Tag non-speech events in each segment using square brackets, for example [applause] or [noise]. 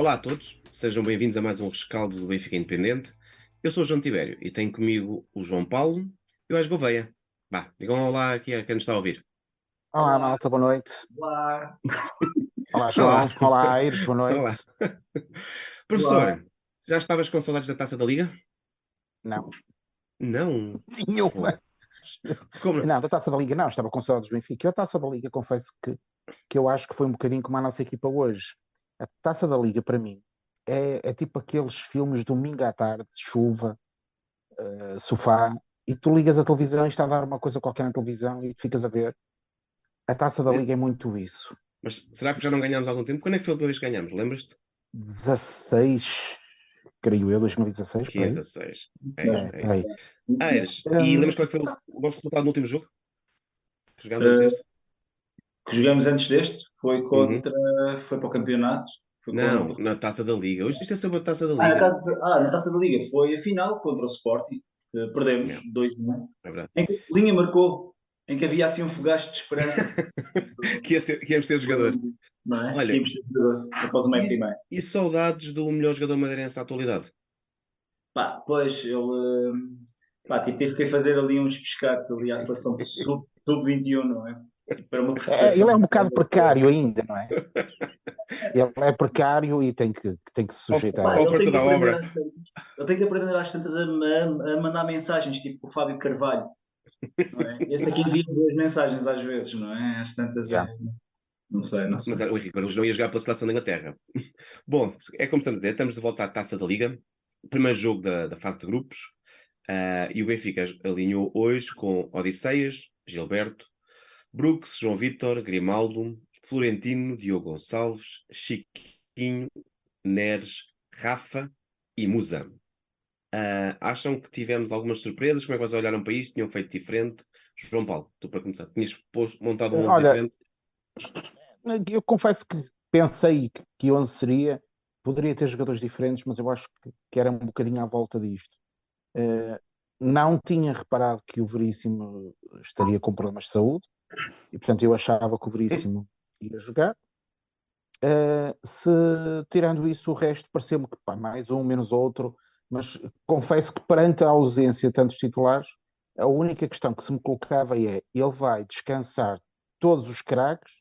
Olá a todos, sejam bem-vindos a mais um rescaldo do Benfica Independente. Eu sou o João Tibério e tenho comigo o João Paulo e o Ás Gouveia. Vá, digam olá aqui a quem nos está a ouvir. Olá, malta, boa noite. Olá. Olá, João. Olá, Aires, boa noite. [laughs] Olá. Professor, já estavas com saudades da Taça da Liga? Não, Não. nenhuma. Como não? Não, da Taça da Liga não, estava com saudades do Benfica. Eu a Taça da Liga, confesso que, que eu acho que foi um bocadinho como a nossa equipa hoje. A Taça da Liga, para mim, é, é tipo aqueles filmes domingo à tarde, chuva, eh, sofá, e tu ligas a televisão e está a dar uma coisa qualquer na televisão e tu ficas a ver. A Taça da Liga é muito isso. Mas será que já não ganhámos há algum tempo? Quando é que foi a última vez que ganhámos? Lembras-te? 16, creio eu, 2016, por aí. 15 a 6. É É, isso, é Hum. e lembras qual é que foi o vosso resultado no último jogo? Que jogámos antes Eh, deste? Que jogamos antes deste foi contra. Foi para o campeonato. Não, contra- na Taça da Liga. Hoje isto é sobre a Taça da Ah, na, Liga. casa de- ah, na taça da Liga foi a final contra o Sporting. perdemos Yeah. 2-1. É verdade. Em que a linha marcou, em que havia assim um fogacho de esperança. [laughs] Que, ia ser- que íamos ter jogador. Não é? Olha, Íamos ter jogador após uma época e meia. E saudades do melhor jogador madeirense da atualidade? Pá, pois ele. hum, Pá, tipo, tive que fazer ali uns pescados ali à seleção sub- sub-21, não é? É, ele é um bocado precário ainda, não é? Ele é precário e tem que, tem que se sujeitar. Perto tem que da aprender obra. às tantas- Ele tem que aprender às tantas a, a- a mandar mensagens, tipo o Fábio Carvalho. Não é? Esse aqui envia duas mensagens às vezes, não é? Às tantas. é- Yeah. Não sei, não sei. Mas o Henrique Araújo não ia jogar pela seleção da Inglaterra. [laughs] Bom, é como estamos a dizer, estamos de volta à Taça da Liga. Primeiro jogo da, da fase de grupos. ah, e o Benfica alinhou hoje com Odisseias, Gilberto, Brooks, João Vitor, Grimaldo, Florentino, Diogo Gonçalves, Chiquinho, Neres, Rafa e Musa. Ah, acham que tivemos algumas surpresas? Como é que vocês olharam para isto? Tinham feito diferente? João Paulo, tu para começar, tinhas posto, montado um 11 Olha, diferente? Eu confesso que pensei que, que 11 seria, poderia ter jogadores diferentes, mas eu acho que, que era um bocadinho à volta disto. Eh, não tinha reparado que o Veríssimo estaria com problemas de saúde e, portanto, eu achava que o Veríssimo ia jogar. Eh, se tirando isso, o resto pareceu-me que pá, mais um, menos outro, mas confesso que perante a ausência de tantos titulares, a única questão que se me colocava é: ele vai descansar todos os craques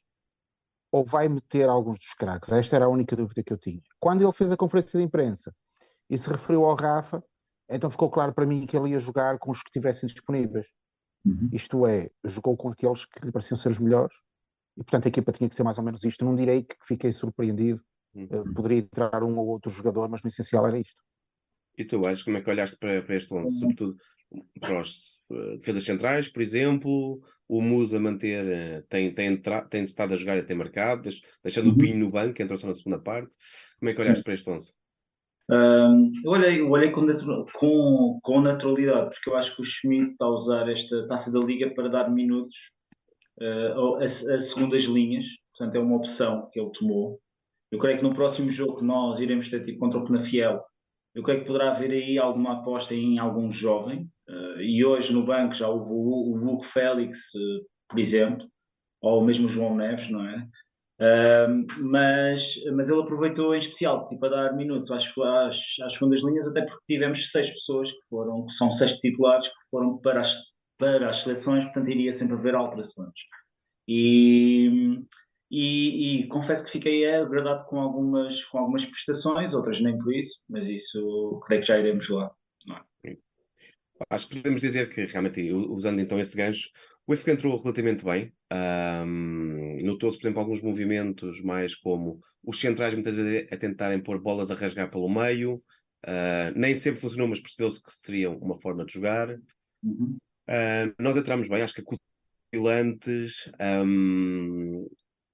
ou vai meter alguns dos craques? Esta era a única dúvida que eu tinha. Quando ele fez a conferência de imprensa e se referiu ao Rafa, então ficou claro para mim que ele ia jogar com os que estivessem disponíveis. Uhum. Isto é, jogou com aqueles que lhe pareciam ser os melhores e, portanto, a equipa tinha que ser mais ou menos isto. Não direi que fiquei surpreendido, Uhum. eh, poderia entrar um ou outro jogador, mas no essencial era isto. E tu, Aires, como é que olhaste para, para este 11? Sobretudo para os eh, defesas centrais, por exemplo, o Musa manter, eh, tem, tem, entra- tem estado a jogar e tem marcado, deix- deixando o Uhum. Pinho no banco, entrou só na segunda parte. Como é que olhaste para este 11? Eu olhei, eu olhei com, com, com naturalidade, porque eu acho que o Schmidt está a usar esta taça da liga para dar minutos ao- a, a segundas linhas, portanto é uma opção que ele tomou. Eu creio que no próximo jogo que nós iremos ter tipo, contra o Penafiel, eu creio que poderá haver aí alguma aposta em algum jovem, eh, e hoje no banco já houve o, o Hugo Félix, eh, por exemplo, ou mesmo o João Neves, não é? Mas, mas ele aproveitou em especial tipo, a dar minutos às, às, às segundas linhas, até porque tivemos seis pessoas que foram, que são seis titulares que foram para as, para as seleções, portanto iria sempre haver alterações. E, e, e confesso que fiquei agradado com algumas, com algumas prestações, outras nem por isso, mas isso creio que já iremos lá. Acho que podemos dizer que realmente, usando então esse gancho, o Benfica entrou relativamente bem. Ahm, Notou-se, por exemplo, alguns movimentos mais como os centrais muitas vezes a tentarem pôr bolas a rasgar pelo meio. Ah, nem sempre funcionou, mas percebeu-se que seria uma forma de jogar. Uhum. Ah, nós entramos bem, acho que acutilantes, ahm,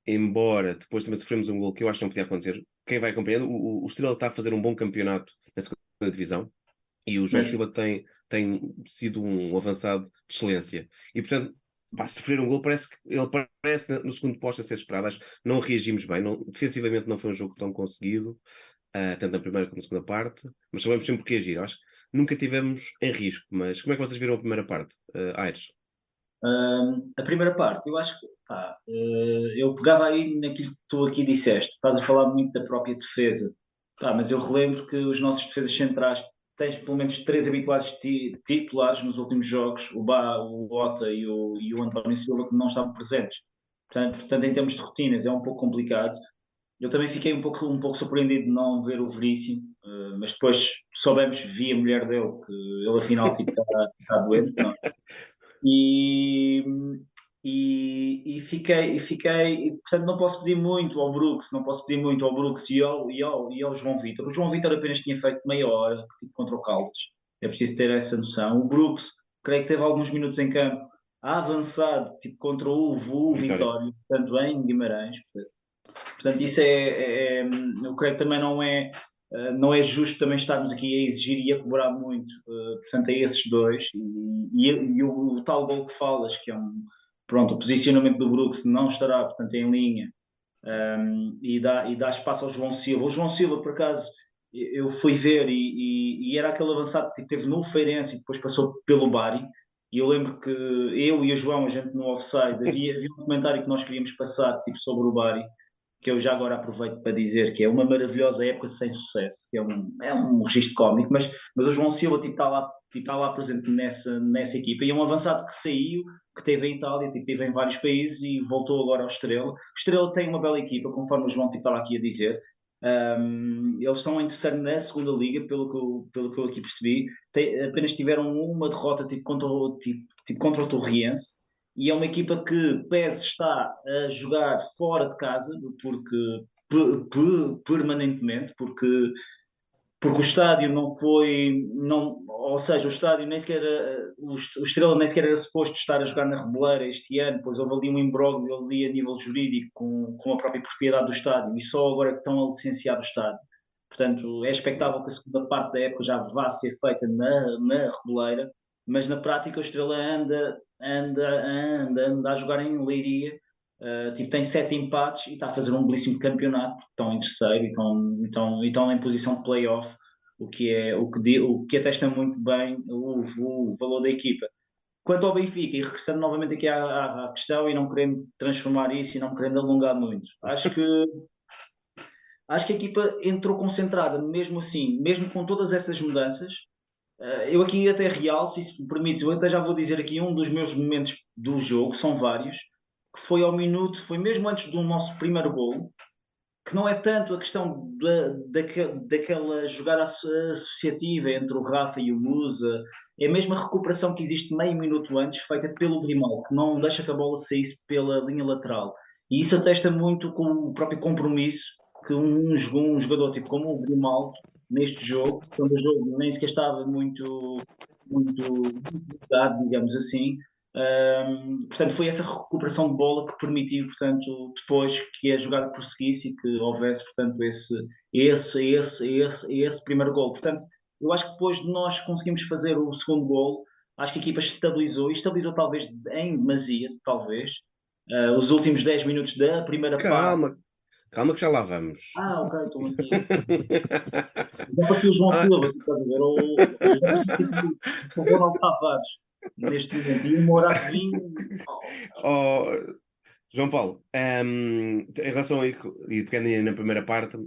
embora depois também sofremos um gol que eu acho que não podia acontecer. Quem vai acompanhando, o, o, Estrela está a fazer um bom campeonato na segunda divisão e o João. Silva tem, tem sido um avançado de excelência. E portanto, pá, sofrer um gol parece que ele parece no segundo posto a ser esperado. Acho que não reagimos bem, não, defensivamente não foi um jogo tão conseguido, ah, tanto na primeira como na segunda parte, mas sabemos sempre reagir. Acho que nunca tivemos em risco, mas como é que vocês viram a primeira parte, uh, Aires? A primeira parte, eu acho que pá, eh, eu pegava aí naquilo que tu aqui disseste. Estás a falar muito da própria defesa. Tá, mas eu relembro que os nossos defesas centrais tens pelo menos três habituados titulares nos últimos jogos, o Bá, o Ota e o, e o António Silva, que não estavam presentes. Portanto, portanto, em termos de rotinas, é um pouco complicado. Eu também fiquei um pouco, um pouco surpreendido de não ver o Veríssimo, uh, mas depois soubemos, vi a mulher dele, que ele afinal está tipo, tá doente. Não. [laughs] E, e, e, fiquei, e fiquei, e, portanto, não posso pedir muito ao Brooks, não posso pedir muito ao Brooks e ao, e ao, e ao João Vitor. O João Vitor apenas tinha feito meia hora, tipo contra o Caldas. É preciso ter essa noção. O Brooks, creio que teve alguns minutos em campo, avançado, tipo contra o, o Vitória, portanto, em Guimarães. Portanto, isso é, é, é, eu creio que também não é, eh, não é justo também estarmos aqui a exigir e a cobrar muito, uh, portanto, a esses dois. E, e, e o, o, tal gol que falas, que é um pronto, o posicionamento do Brooks não estará, portanto, em linha um, e, dá, e dá espaço ao João Silva. O João Silva, por acaso, eu fui ver e, e, e era aquele avançado que teve no Feirense e depois passou pelo Bari. E eu lembro que eu e o João, a gente no offside, havia, havia um comentário que nós queríamos passar tipo, sobre o Bari, que eu já agora aproveito para dizer que é uma maravilhosa época sem sucesso, que é um, é um registro cómico, mas, mas o João Silva tipo, está lá e está lá presente nessa, nessa equipa. E é um avançado que saiu, que teve em Itália, tipo, teve em vários países e voltou agora ao Estrela. O Estrela tem uma bela equipa, conforme o João tipo, aqui a dizer. Um, eles estão terceiro na segunda liga, pelo que eu, pelo que eu aqui percebi. Tem, apenas tiveram uma derrota tipo, contra, tipo, tipo, contra o Torriense. E é uma equipa que PES está a jogar fora de casa, porque permanentemente, porque porque o estádio não foi, não, ou seja, o estádio nem sequer, o, o Estrela nem sequer era suposto estar a jogar na Reboleira este ano, pois houve ali um imbróglio ali a nível jurídico com, com a própria propriedade do estádio e só agora que estão a licenciar o estádio. Portanto, é expectável que a segunda parte da época já vá ser feita na, na Reboleira, mas na prática o Estrela anda, anda, anda, anda a jogar em Leiria Uh, tipo, tem sete empates e está a fazer um belíssimo campeonato, porque estão em terceiro e estão, estão, estão em posição de playoff, o que, é, o, que, o que atesta muito bem o, o valor da equipa. Quanto ao Benfica, e regressando novamente aqui à, à, questão e não querendo transformar isso e não querendo alongar muito, acho que acho que a equipa entrou concentrada, mesmo assim, mesmo com todas essas mudanças. Uh, eu aqui até real, se me permite, eu até já vou dizer aqui um dos meus momentos do jogo, são vários, que foi ao minuto, foi mesmo antes do nosso primeiro gol, que não é tanto a questão da, daquela, jogada associativa entre o Rafa e o Musa, é mesmo a recuperação que existe meio minuto antes, feita pelo Grimal, que não deixa que a bola saísse pela linha lateral. E isso atesta muito com o próprio compromisso que um, um jogador tipo como o Grimaldo, neste jogo, quando o jogo nem sequer estava muito, muito, muito digamos assim, um, portanto, foi essa recuperação de bola que permitiu, portanto, depois que a jogada prosseguisse e que houvesse, portanto, esse, esse, esse, esse, esse primeiro gol. Portanto, eu acho que depois de nós conseguimos fazer o segundo gol, acho que a equipa estabilizou, e estabilizou talvez em demasia, talvez, uh, os últimos 10 minutos da primeira calma, parte. Calma que já lá vamos. Ah, ok, estou [laughs] aqui. Já parecia o João ah. Silva, estás a ver? Ou, o Ronaldo Tavares neste momento. E um Moratinho. Oh, João Paulo, um, em relação a e pegando na primeira parte,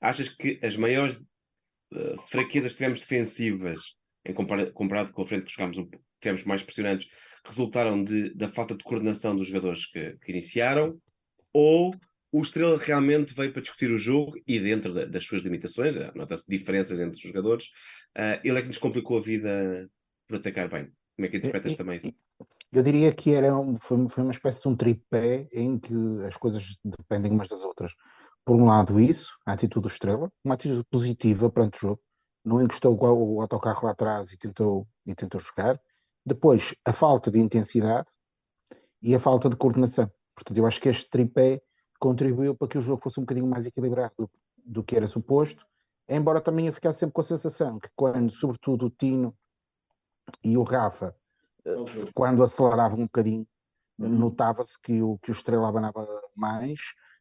achas que as maiores uh, fraquezas que tivemos defensivas, em compara comparado com a frente que jogámos, tivemos mais pressionantes, resultaram de, da falta de coordenação dos jogadores que, que iniciaram? Ou o Estrela realmente veio para discutir o jogo e dentro da, das suas limitações, eh, nota-se diferenças entre os jogadores, uh, ele é que nos complicou a vida por atacar bem. Como é que interpretas também isso? Eu diria que era um, foi, foi uma espécie de um tripé em que as coisas dependem umas das outras. Por um lado, isso, a atitude do Estrela, uma atitude positiva perante o jogo, não encostou o autocarro lá atrás e tentou, e tentou jogar. Depois, a falta de intensidade e a falta de coordenação. Portanto, eu acho que este tripé contribuiu para que o jogo fosse um bocadinho mais equilibrado do, do que era suposto, embora também eu ficasse sempre com a sensação que quando, sobretudo, o Tino e o Rafa, eh, quando acelerava um bocadinho, uhum. notava-se que o, que o Estrela abanava mais.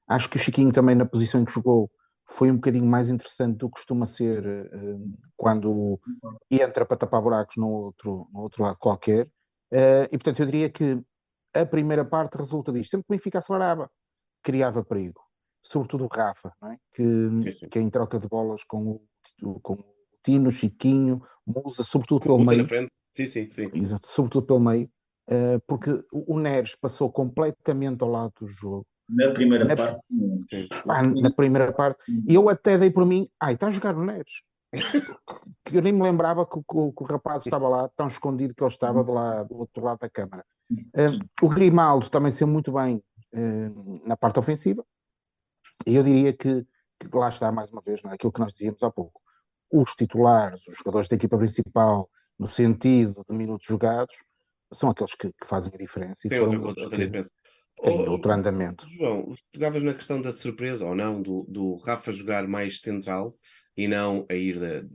Acho que o Chiquinho também na posição em que jogou foi um bocadinho mais interessante do que costuma ser uh, quando entra para tapar buracos no outro, no outro lado qualquer. Uh, e portanto eu diria que a primeira parte resulta disto. Sempre que o Benfica acelerava, criava perigo. sobretudo o Rafa, é? que, sim, sim. que é em troca de bolas com o, com o Tino, Chiquinho, Musa, sobretudo pelo meio. Sim, sim, sim. Exato, sobretudo pelo meio, uh, porque o Neres passou completamente ao lado do jogo. Na primeira na, parte. Ah, na primeira parte. E eu até dei por mim, ai, está a jogar o Neres. [laughs] que eu nem me lembrava que, que, que, o rapaz estava lá, tão escondido que ele estava do, lado, do outro lado da câmara. Uh, o Grimaldo também saiu muito bem uh, na parte ofensiva. E eu diria que, que lá está, mais uma vez, é? aquilo que nós dizíamos há pouco. Os titulares, os jogadores da equipa principal, no sentido de minutos jogados, são aqueles que, que fazem a diferença. Tem outra, outra que, diferença. Tem oh, outro andamento. João, pegavas na questão da surpresa ou não, do, do Rafa jogar mais central e não a ir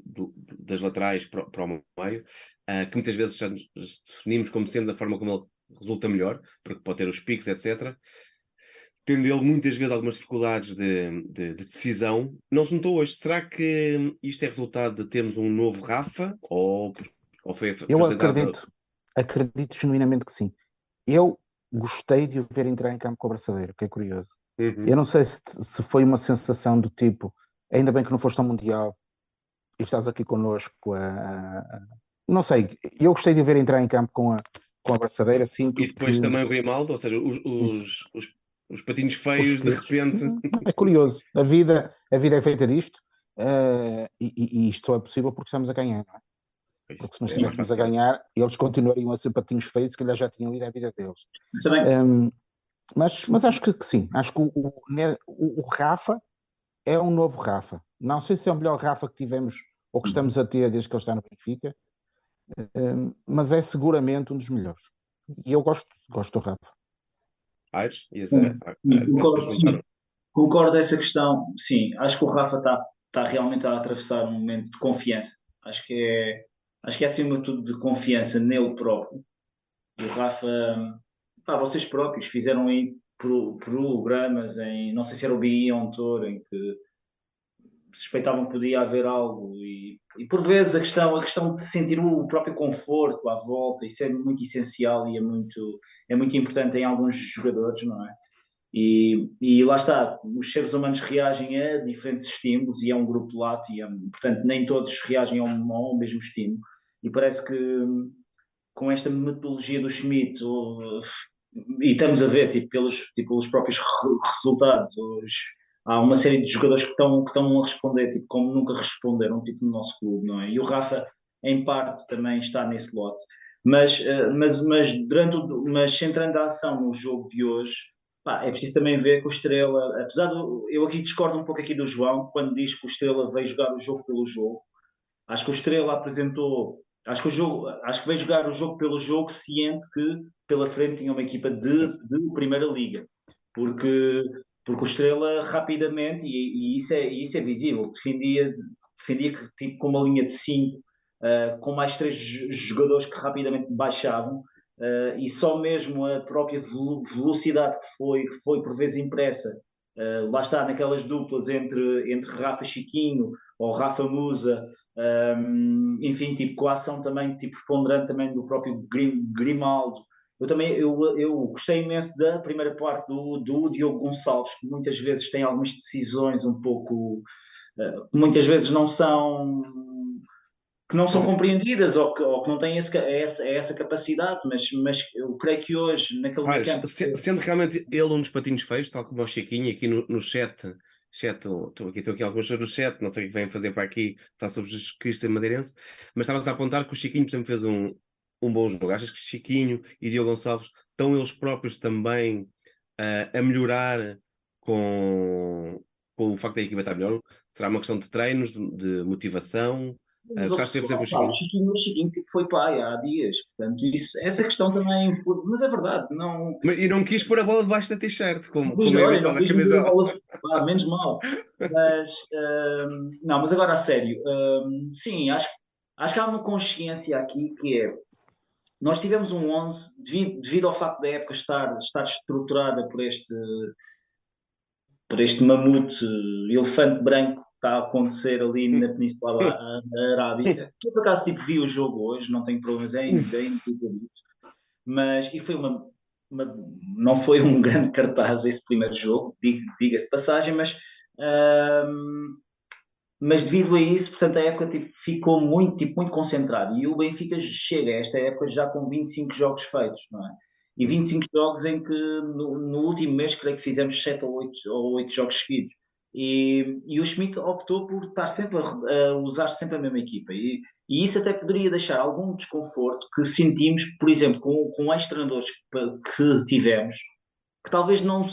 das laterais para, para o meio, uh, que muitas vezes já definimos como sendo a forma como ele resulta melhor, porque pode ter os picos, etc. Tendo ele muitas vezes algumas dificuldades de, de, de decisão, não se notou hoje. Será que isto é resultado de termos um novo Rafa ou, ou foi Eu acredito, acredito genuinamente que sim. Eu gostei de o ver entrar em campo com a braçadeira, que é curioso. Uhum. Eu não sei se, se foi uma sensação do tipo, ainda bem que não foste ao Mundial e estás aqui connosco. A... Não sei, eu gostei de o ver entrar em campo com a, com a braçadeira, sim. E depois que... também o Grimaldo, ou seja, os, os, os, os patinhos feios de repente. É curioso, a vida, a vida é feita disto uh, e, e, isto só é possível porque estamos a ganhar, não é? Porque se não é estivéssemos a ganhar, eles continuariam a ser patinhos feios, que já já tinham ido à vida deles. Um, mas, mas acho que, que, sim, acho que o, o, o, Rafa é um novo Rafa. Não sei se é o melhor Rafa que tivemos ou que estamos a ter desde que ele está no Benfica, um, mas é seguramente um dos melhores. E eu gosto, gosto do Rafa. Aires? Concordo, concordo essa questão. Sim, acho que o Rafa está tá realmente a atravessar um momento de confiança. Acho que é acho que é acima de tudo de confiança nele próprio. O Rafa, pá, vocês próprios fizeram aí programas em, não sei se era o BI ou um tour, em que suspeitavam que podia haver algo e, e, por vezes a questão, a questão de sentir o próprio conforto à volta, isso é muito essencial e é muito, é muito importante em alguns jogadores, não é? E, e lá está, os seres humanos reagem a diferentes estímulos e é um grupo lato e é, portanto nem todos reagem ao, ao mesmo estímulo e parece que com esta metodologia do Schmidt e estamos a ver tipo, pelos, tipo, pelos próprios resultados os, há uma série de jogadores que estão, que estão a responder tipo, como nunca responderam tipo, no nosso clube, não é? E o Rafa em parte também está nesse lote mas, eh, mas, mas, durante o, mas centrando a ação no jogo de hoje pá, é preciso também ver que o Estrela apesar do, eu aqui discordo um pouco aqui do João quando diz que o Estrela veio jogar o jogo pelo jogo acho que o Estrela apresentou Acho que, o jogo, acho que veio jogar o jogo pelo jogo, ciente que pela frente tinha uma equipa de, de Primeira Liga. Porque, porque o Estrela rapidamente, e, e isso, é, isso é visível, defendia, defendia que, tipo, com uma linha de 5, uh, eh, com mais três jogadores que rapidamente baixavam, uh, e só mesmo a própria velocidade que foi, que foi por vezes impressa Uh, lá está, naquelas duplas entre, entre Rafa Chiquinho ou Rafa Musa, um, enfim, tipo, com a ação também, tipo, ponderante também do próprio Grim, Grimaldo. Eu também, eu, eu gostei imenso da primeira parte do, do Diogo Gonçalves, que muitas vezes tem algumas decisões um pouco, uh, muitas vezes não são que não são compreendidas ou que, ou que não têm esse, essa, essa capacidade, mas, mas eu creio que hoje, naquele ah, campo... Sendo realmente ele um dos patinhos feios, tal como o Chiquinho aqui no, no chat, chat estou aqui, estou aqui algumas pessoas no chat, não sei o que vêm fazer para aqui, está sobre Jesus Cristo Madeirense, mas estava-se a apontar que o Chiquinho, por exemplo, fez um, um bom jogo. Achas que Chiquinho e Diogo Gonçalves estão eles próprios também uh, a melhorar com, com o facto da equipa estar melhor? Será uma questão de treinos, de, de motivação? Uh, gostaste de ter o Chiquinho? O Chiquinho, o Chiquinho tipo, foi pai há dias, portanto, isso, essa questão também, mas é verdade, não... E não quis pôr a bola debaixo da t-shirt, como, como é habitual na camisola. Ah, menos mal, mas, uh, não, mas agora a sério, uh, sim, acho, acho que há uma consciência aqui que é, nós tivemos um 11, devido, devido ao facto da época estar, estar estruturada por este, por este mamute, elefante branco, está a acontecer ali na Península Arábica. Que [laughs] eu, por acaso, tipo, vi o jogo hoje, não tenho problemas em, em disso. Mas, e foi uma, não foi um [laughs] grande cartaz esse primeiro jogo, diga-se de passagem, mas, uh, mas devido a isso, portanto, a época tipo, ficou muito, tipo, muito concentrada. E o Benfica chega a esta época já com 25 jogos feitos, não é? E 25 jogos em que no, no último mês creio que fizemos 7 ou 8, ou 8 jogos seguidos. E, e, o Schmidt optou por estar sempre a, a usar sempre a mesma equipa. E, e, isso até poderia deixar algum desconforto que sentimos, por exemplo, com, com ex-treinadores que, que, tivemos, que talvez não,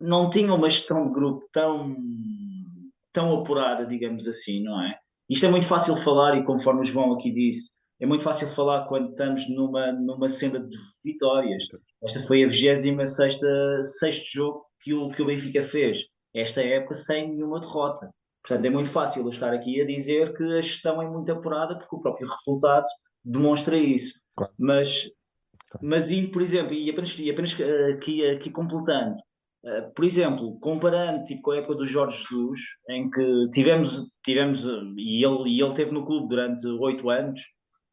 não tinham uma gestão de grupo tão, tão apurada, digamos assim, não é? Isto é muito fácil falar, e conforme o João aqui disse, é muito fácil falar quando estamos numa, numa senda de vitórias. Esta foi a 26 sexto jogo que o, que o Benfica fez esta época sem nenhuma derrota. Portanto, é muito fácil eu estar aqui a dizer que a gestão é muito apurada, porque o próprio resultado demonstra isso. Claro. Mas, claro. mas e, por exemplo, e apenas, e apenas aqui, aqui completando, por exemplo, comparando tipo, com a época do Jorge Jesus, em que tivemos, tivemos e, ele, e ele teve no clube durante oito anos,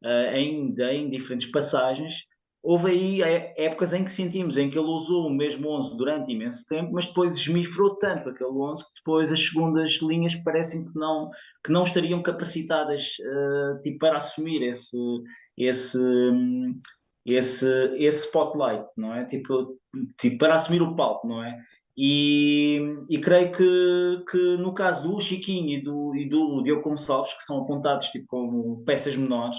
uh, em, em diferentes passagens, houve aí épocas em que sentimos em que ele usou o mesmo 11 durante imenso tempo, mas depois esmifrou tanto aquele 11 que depois as segundas linhas parecem que não, que não estariam capacitadas uh, tipo, para assumir esse, esse, esse, esse spotlight, não é? Tipo, tipo, para assumir o palco, não é? E, e creio que, que no caso do Chiquinho e do, e do Diogo Gonçalves, que são apontados tipo, como peças menores,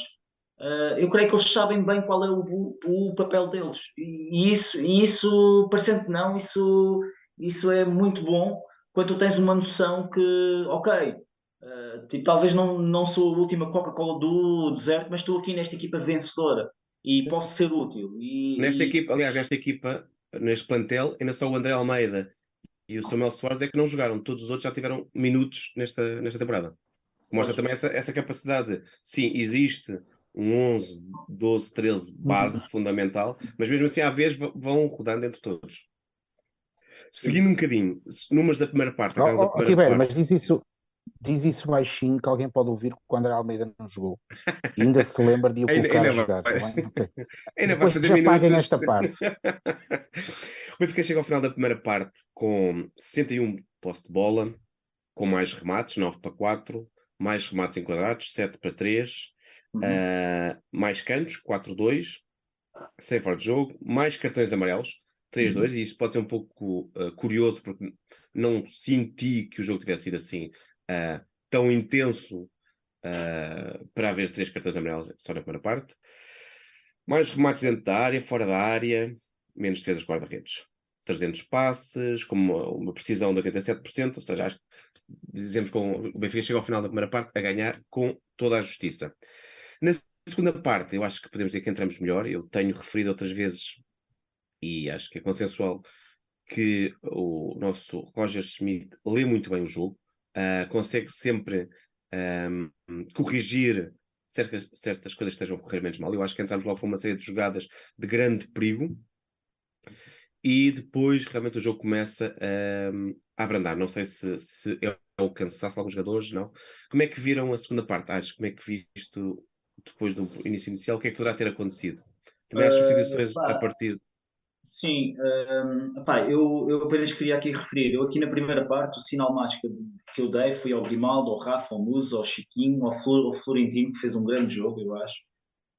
Uh, eu creio que eles sabem bem qual é o, o, papel deles. E, isso, e isso, parecendo que não, isso, isso é muito bom quando tu tens uma noção que, ok, uh, tipo, talvez não, não sou a última Coca-Cola do deserto, mas estou aqui nesta equipa vencedora e posso ser útil. E, nesta e... equipa, aliás, nesta equipa, neste plantel, ainda só o André Almeida e o Samuel Soares é que não jogaram, todos os outros já tiveram minutos nesta, nesta temporada. Mostra também essa, essa capacidade. Sim, existe um 11, 12, 13 base uhum. fundamental, mas mesmo assim, à vez, vão rodando entre todos. Seguindo um bocadinho, números da primeira parte. Oh, oh, primeira Tiberio, parte. mas diz isso, diz isso baixinho que alguém pode ouvir que o André Almeida não jogou. E ainda se lembra de o [laughs] colocar ainda, a jogar. Tá vai, okay. [laughs] Ainda vai fazer minutos. nesta parte. o [laughs] Benfica chega ao final da primeira parte com 61 posse de bola, com mais remates, 9 para 4, mais remates enquadrados, 7 para 3, Uhum. Uh, mais cantos, 4-2, sem fora de jogo, mais cartões amarelos, 3-2, uhum. e isto pode ser um pouco uh, curioso porque não senti que o jogo tivesse sido assim uh, tão intenso para haver três cartões amarelos só na primeira parte. Mais remates dentro da área, fora da área, menos defesas guarda-redes. 300 passes, com uma, uma, precisão de 87%, ou seja, acho que dizemos que o Benfica chega ao final da primeira parte a ganhar com toda a justiça. Na segunda parte, eu acho que podemos dizer que entramos melhor. Eu tenho referido outras vezes, e acho que é consensual, que o nosso Roger Schmidt lê muito bem o jogo, uh, consegue sempre um, corrigir certas, certas coisas que estejam a correr menos mal. Eu acho que entramos logo com uma série de jogadas de grande perigo. E depois realmente o jogo começa um, a abrandar. Não sei se, se é o cansaço de alguns jogadores, não. Como é que viram a segunda parte? Acho como é que visto depois do início inicial, o que é que poderá ter acontecido? Também as substituições uh, a partir. Sim, uh, eu, eu apenas queria aqui referir, eu aqui na primeira parte, o sinal mágico que eu dei foi ao Grimaldo, ao Rafa, ao Muso, ao Chiquinho, ao, Flor, ao Florentino, que fez um grande jogo, eu acho,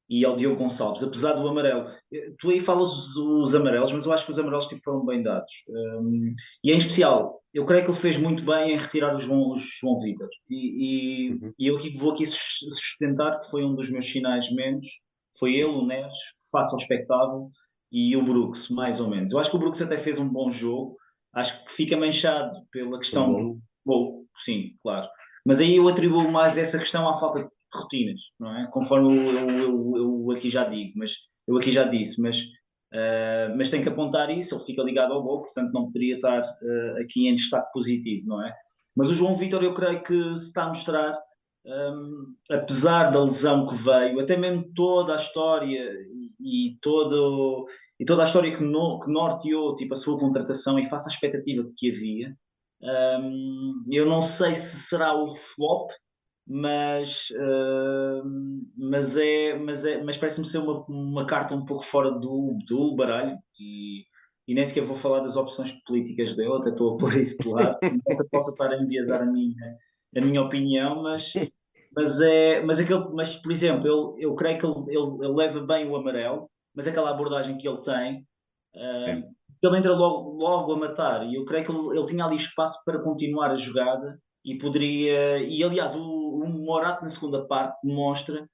e ao Diogo Gonçalves, apesar do amarelo. Eh, tu aí falas os, os amarelos, mas eu acho que os amarelos tipo, foram bem dados. Um, e em especial, eu creio que ele fez muito bem em retirar o João, o João Vitor. E, e, uhum. e, eu aqui, vou aqui sustentar que foi um dos meus sinais menos. Foi ele, o Neres, face ao espectáculo, e o Brooks, mais ou menos. Eu acho que o Brooks até fez um bom jogo. Acho que fica manchado pela questão. Bom. bom, sim, claro. Mas aí eu atribuo mais essa questão à falta de rotinas, não é? Conforme eu, eu, eu, eu aqui já digo, mas eu aqui já disse, mas, uh, mas tem que apontar isso, ele fica ligado ao gol, portanto não poderia estar uh, aqui em destaque positivo, não é? Mas o João Vitor eu creio que se está a mostrar, um, apesar da lesão que veio, até mesmo toda a história e, todo, e toda a história que, no, que norteou tipo, a sua contratação e face à expectativa que havia, um, eu não sei se será o flop mas, uh, mas, é, mas, é, mas parece-me ser uma, uma carta um pouco fora do, do baralho e, e nem sequer vou falar das opções políticas dele, até estou a pôr isso de lado, [laughs] não posso estar a enviesar a minha, a minha opinião, mas, mas, é, mas, aquele, mas por exemplo, ele, eu creio que ele, ele, ele leva bem o amarelo, mas aquela abordagem que ele tem, uh, ele entra logo, logo a matar, e eu creio que ele, ele tinha ali espaço para continuar a jogada e poderia. E aliás, o, o Morato na segunda parte demonstra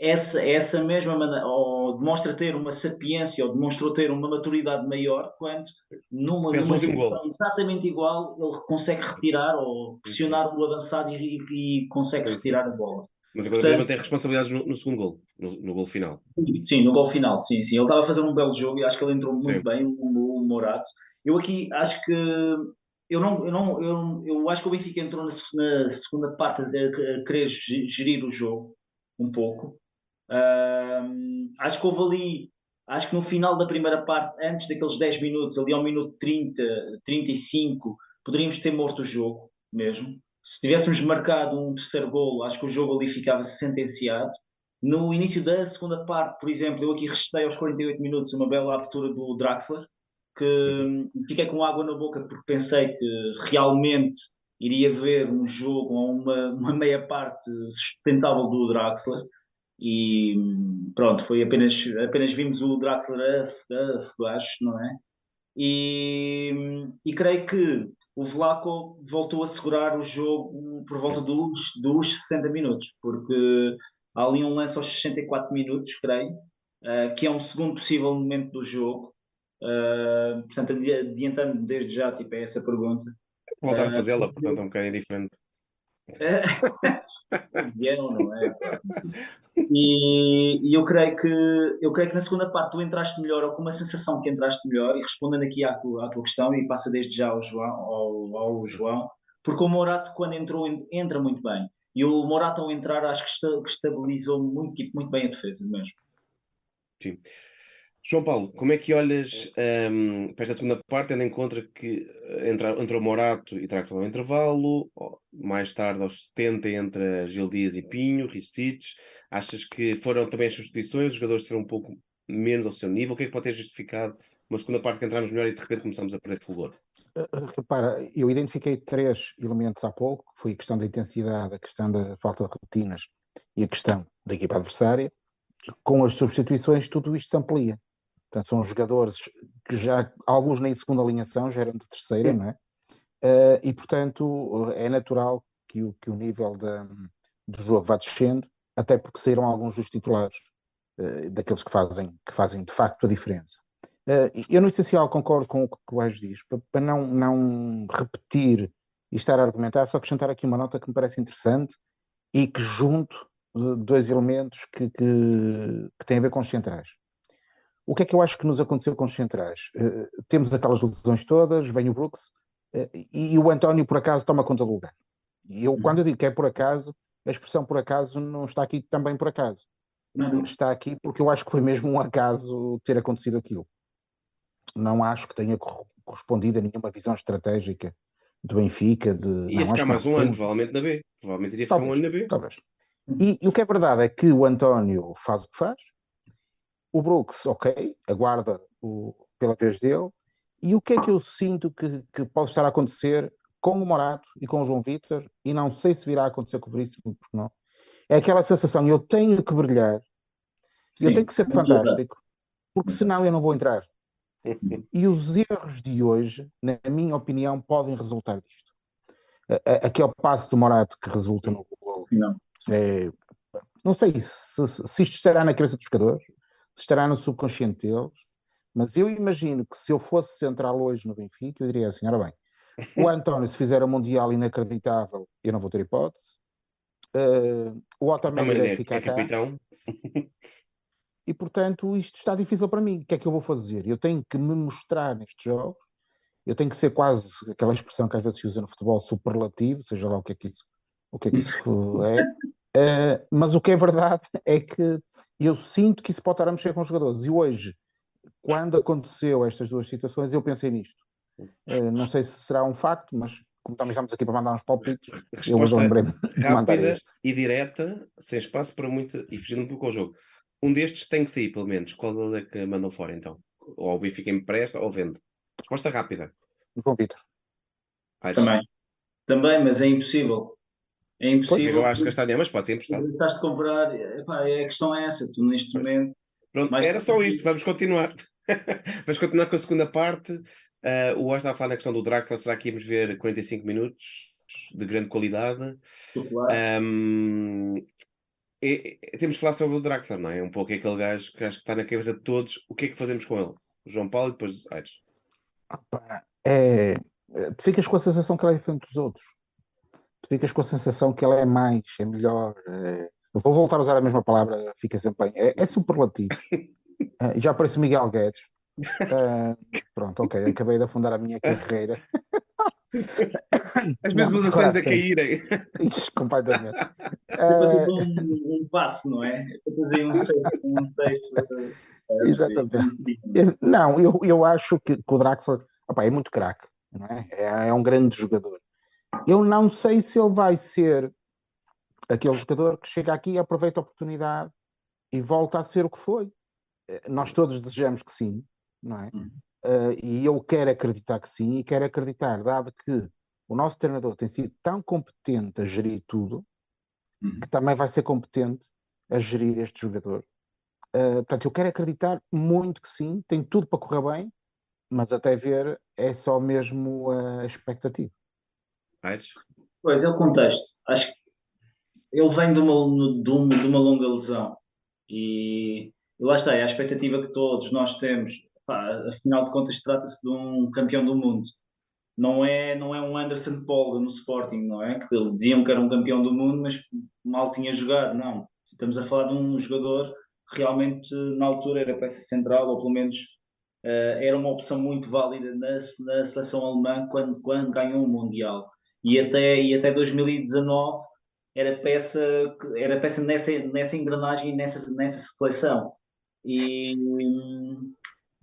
essa, essa mesma maneira, ou demonstra ter uma sapiência, ou demonstrou ter uma maturidade maior, quando numa, numa situação exatamente igual ele consegue retirar ou pressionar o avançado e, e, consegue sim, retirar sim. a bola. Mas agora Portanto, tem responsabilidades no, no, segundo gol, no, no gol final. Sim, no gol final, sim, sim. Ele estava a fazer um belo jogo e acho que ele entrou muito sim. bem, o, o Morato. Eu aqui acho que eu não, eu não, eu, eu acho que o Benfica entrou na, na segunda parte a, a querer gerir o jogo um pouco. Uh, acho que houve ali, acho que no final da primeira parte, antes daqueles 10 minutos, ali ao minuto 30, 35, poderíamos ter morto o jogo mesmo. Se tivéssemos marcado um terceiro golo, acho que o jogo ali ficava sentenciado. No início da segunda parte, por exemplo, eu aqui restei aos 48 minutos uma bela abertura do Draxler, que fiquei com água na boca porque pensei que realmente iria ver um jogo ou uma, uma meia parte sustentável do Draxler e pronto, foi apenas, apenas vimos o Draxler abaixo, não é? E, e creio que o Vlaco voltou a segurar o jogo por volta dos, dos 60 minutos, porque há ali um lance aos 64 minutos, creio, uh, que é um segundo possível momento do jogo, Uh, portanto, adiantando desde já tipo, a essa pergunta. Voltar a ah, fazê-la, portanto, é um bocadinho diferente. [laughs] Não é? E, e, eu creio que eu creio que na segunda parte tu entraste melhor ou com uma sensação que entraste melhor e respondendo aqui à tua, à tua questão e passa desde já ao João, ao, ao João porque o Morato quando entrou entra muito bem e o Morato ao entrar acho que estabilizou muito, tipo, muito bem a defesa mesmo. Sim. João Paulo, como é que olhas um, para esta segunda parte, tendo em conta que eh, entra, entrou Morato e Trax ao intervalo, mais tarde aos 70 entre Gil Dias e Pinho, Ricic, achas que foram também as substituições, os jogadores tiveram um pouco menos ao seu nível, o que é que pode ter justificado uma segunda parte que entramos melhor e de repente começamos a perder fulgor? Eh, eh, repara, eu identifiquei três elementos há pouco, que foi a questão da intensidade, a questão da falta de rotinas e a questão da equipa adversária. Com as substituições tudo isto se amplia Portanto, são jogadores que já, alguns nem de segunda linha são, já eram de terceira, não é? Uh, e, portanto, é natural que o, que o nível da, do jogo vá descendo, até porque saíram alguns dos titulares, uh, daqueles que fazem, que fazem de facto a diferença. Uh, eu, no essencial, concordo com o que o Ais diz, para, para não, não repetir e estar a argumentar, só acrescentar aqui uma nota que me parece interessante e que junto dois elementos que, que, que têm a ver com os centrais. O que é que eu acho que nos aconteceu com os centrais? Uh, temos aquelas lesões todas, vem o Brooks uh, e o António por acaso toma conta do lugar. E eu, quando eu digo que é por acaso, a expressão por acaso não está aqui também por acaso. Uhum. Está aqui porque eu acho que foi mesmo um acaso ter acontecido aquilo. Não acho que tenha correspondido a nenhuma visão estratégica do Benfica. De, ia não, ficar mais um ano, provavelmente na B. Provavelmente iria ficar talvez, um ano na B. Talvez. E, e, o que é verdade é que o António faz o que faz, o Brooks, ok, aguarda o, pela vez dele. E o que é que eu sinto que, que pode estar a acontecer com o Morato e com o João Vitor, e não sei se virá a acontecer com o Veríssimo, porque não. É aquela sensação, eu tenho que brilhar, Sim, eu tenho que ser fantástico, porque senão eu não vou entrar. [laughs] E os erros de hoje, na minha opinião, podem resultar disto. Aquele passo do Morato que resulta no gol. Não. É, não sei se, se isto estará na cabeça dos jogadores, estará no subconsciente deles, mas eu imagino que se eu fosse central hoje no Benfica, eu diria assim: ora bem, o [laughs] António, se fizer um Mundial inacreditável, eu não vou ter hipótese. Uh, o Otamendi deve ficar é cá. Capitão. E portanto, isto está difícil para mim. O que é que eu vou fazer? Eu tenho que me mostrar nestes jogos, eu tenho que ser quase aquela expressão que às vezes se usa no futebol, superlativo, seja lá o que é que isso, o que é, que isso [laughs] é. Uh, mas o que é verdade [laughs] é que eu sinto que isso pode estar a mexer com os jogadores. E hoje, quando aconteceu estas duas situações, eu pensei nisto. Uh, não sei se será um facto, mas como também estamos aqui para mandar uns palpites, eu Resposta lembrei-me de [laughs] mandar rápida este. e direta, sem espaço para muito, e fugindo um pouco ao jogo. Um destes tem que sair, pelo menos. Qual deles é que mandam fora, então? Ou o Benfica empresta ou vende? Resposta rápida. João Vitor. Também. Também, mas é impossível. É impossível. Eu acho que gastar dinheiro, mas pode ser emprestado. Estás de comprar, epá, a questão é essa, tu neste Pois. momento. Pronto, Mais era só isto, vamos continuar. [laughs] vamos continuar com a segunda parte. Ah, o Oz estava a falar na questão do Draxler, será que íamos ver 45 minutos de grande qualidade? Chocolate. Ahm, e- e- temos de falar sobre o Draxler, não é? Um pouco aquele gajo que acho que está na cabeça de todos. O que é que fazemos com ele? O João Paulo e depois Aires. Pá, É, é, tu ficas com a sensação que ele é diferente dos outros. Tu ficas com a sensação que ele é mais, é melhor. é- eu vou voltar a usar a mesma palavra, fica sempre bem. É, é superlativo. É, [laughs] já parece o Miguel Guedes. É, pronto, ok, acabei de afundar a minha carreira. As minhas mas agora ações a caírem. Ixi, completamente. [laughs] É É, um, um passe, não é? É para fazer um safe. Um safe [laughs] eh, Exatamente. eh, Eu- Não, eu, eu acho que, que o Draxler opá, é muito craque, não é? É, é um grande jogador. Eu não sei se ele vai ser aquele jogador que chega aqui, aproveita a oportunidade e volta a ser o que foi. Eh, Nós todos desejamos que sim, não é? Uhum. Eh, e eu quero acreditar que sim, e quero acreditar, dado que o nosso treinador tem sido tão competente a gerir tudo, Uhum. que também vai ser competente a gerir este jogador. Uh, portanto, eu quero acreditar muito que sim, tem tudo para correr bem, mas até ver é só mesmo a expectativa. Aires? Pois é o contexto. Acho que ele vem de uma, de uma, de uma longa lesão e, e lá está, é a expectativa que todos nós temos. Pá, afinal de contas, trata-se de um campeão do mundo. Não é, não é um Anderson Polga no Sporting, não é? Que eles diziam que era um campeão do mundo, mas mal tinha jogado. Não. Estamos a falar de um jogador que realmente, na altura, era peça central, ou pelo menos eh, era uma opção muito válida na, na seleção alemã quando, quando ganhou o Mundial. E até, e até 2019 era peça, era peça nessa, nessa engrenagem nessa, nessa seleção. E,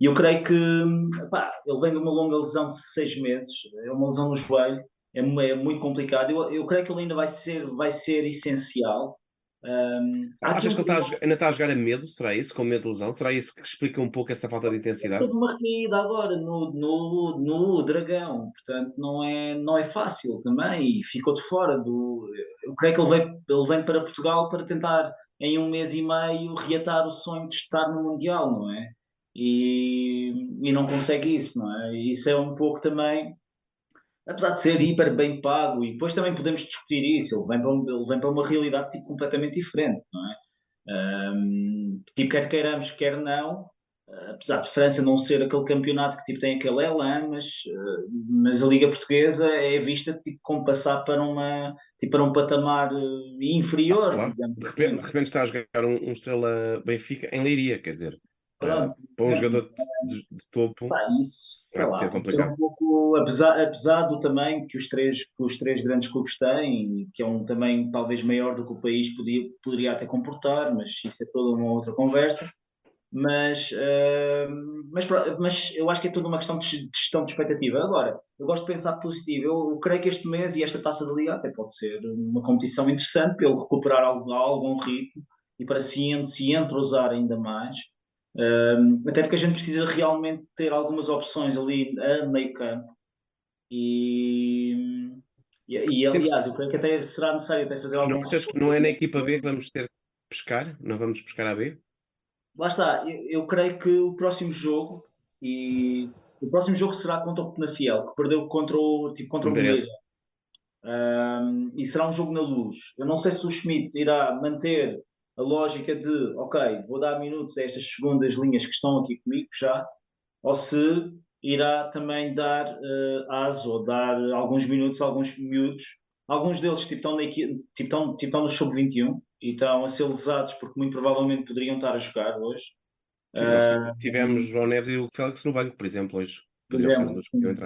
eu creio que ele vem de uma longa lesão de seis meses, é uma lesão no joelho, é, é muito complicado. Eu, eu creio que ele ainda vai ser, vai ser essencial. Um, Achas que ele está ainda está a jogar a medo? Será isso? Com medo de lesão? Será isso que explica um pouco essa falta de intensidade? Teve uma caída agora no, no, no Dragão, portanto não é, não é fácil também e ficou de fora do. Eu creio que ele vem, ele vem para Portugal para tentar em um mês e meio reatar o sonho de estar no Mundial, não é? E, e não consegue isso, não é? Isso é um pouco também, apesar de ser hiper bem pago, e depois também podemos discutir isso, ele vem para, um- ele vem para uma realidade tipo, completamente diferente, não é? Ahm, tipo, quer queiramos, quer não, apesar de França não ser aquele campeonato que tipo, tem aquele elan, mas, eh, mas a Liga Portuguesa é vista tipo, como passar para, uma, tipo, para um patamar eh, inferior. Claro. digamos De assim. repente, de repente está a jogar um, um Estrela Benfica em Leiria, quer dizer, Pronto. para um jogador de, de- topo. Pá, isso, Vai lá, ser complicado. um pouco, apesar, apesar do tamanho que os três, que os três grandes clubes têm, que é um tamanho talvez maior do que o país podia, poderia até comportar, mas isso é toda uma outra conversa. Mas, eh, mas, mas eu acho que é tudo uma questão de gestão de expectativa. Agora, eu gosto de pensar positivo. Eu, eu creio que este mês e esta taça de liga até pode ser uma competição interessante para ele recuperar algum, algum ritmo e para se, se entrosar ainda mais. Um, até porque a gente precisa realmente ter algumas opções ali a meio campo e, e, e, aliás, eu creio que até será necessário até fazer Não algum achas que não é na equipa B que vamos ter que pescar? Não vamos pescar a B? lá está, eu, eu creio que o próximo jogo e o próximo jogo será contra o Penafiel, que perdeu contra o tipo contra o. Moreira. Um, e será um jogo na luz. Eu não sei se o Schmidt irá manter a lógica de ok, vou dar minutos a estas segundas linhas que estão aqui comigo já, ou se irá também dar uh, aso ou dar alguns minutos, alguns miúdos. Alguns deles tipo, estão, na tipo, estão, tipo, estão no sub-21 e estão a ser lesados porque muito provavelmente poderiam estar a jogar hoje. Sim, nós tivemos João Neves e o Félix no banco, por exemplo, hoje. Por exemplo,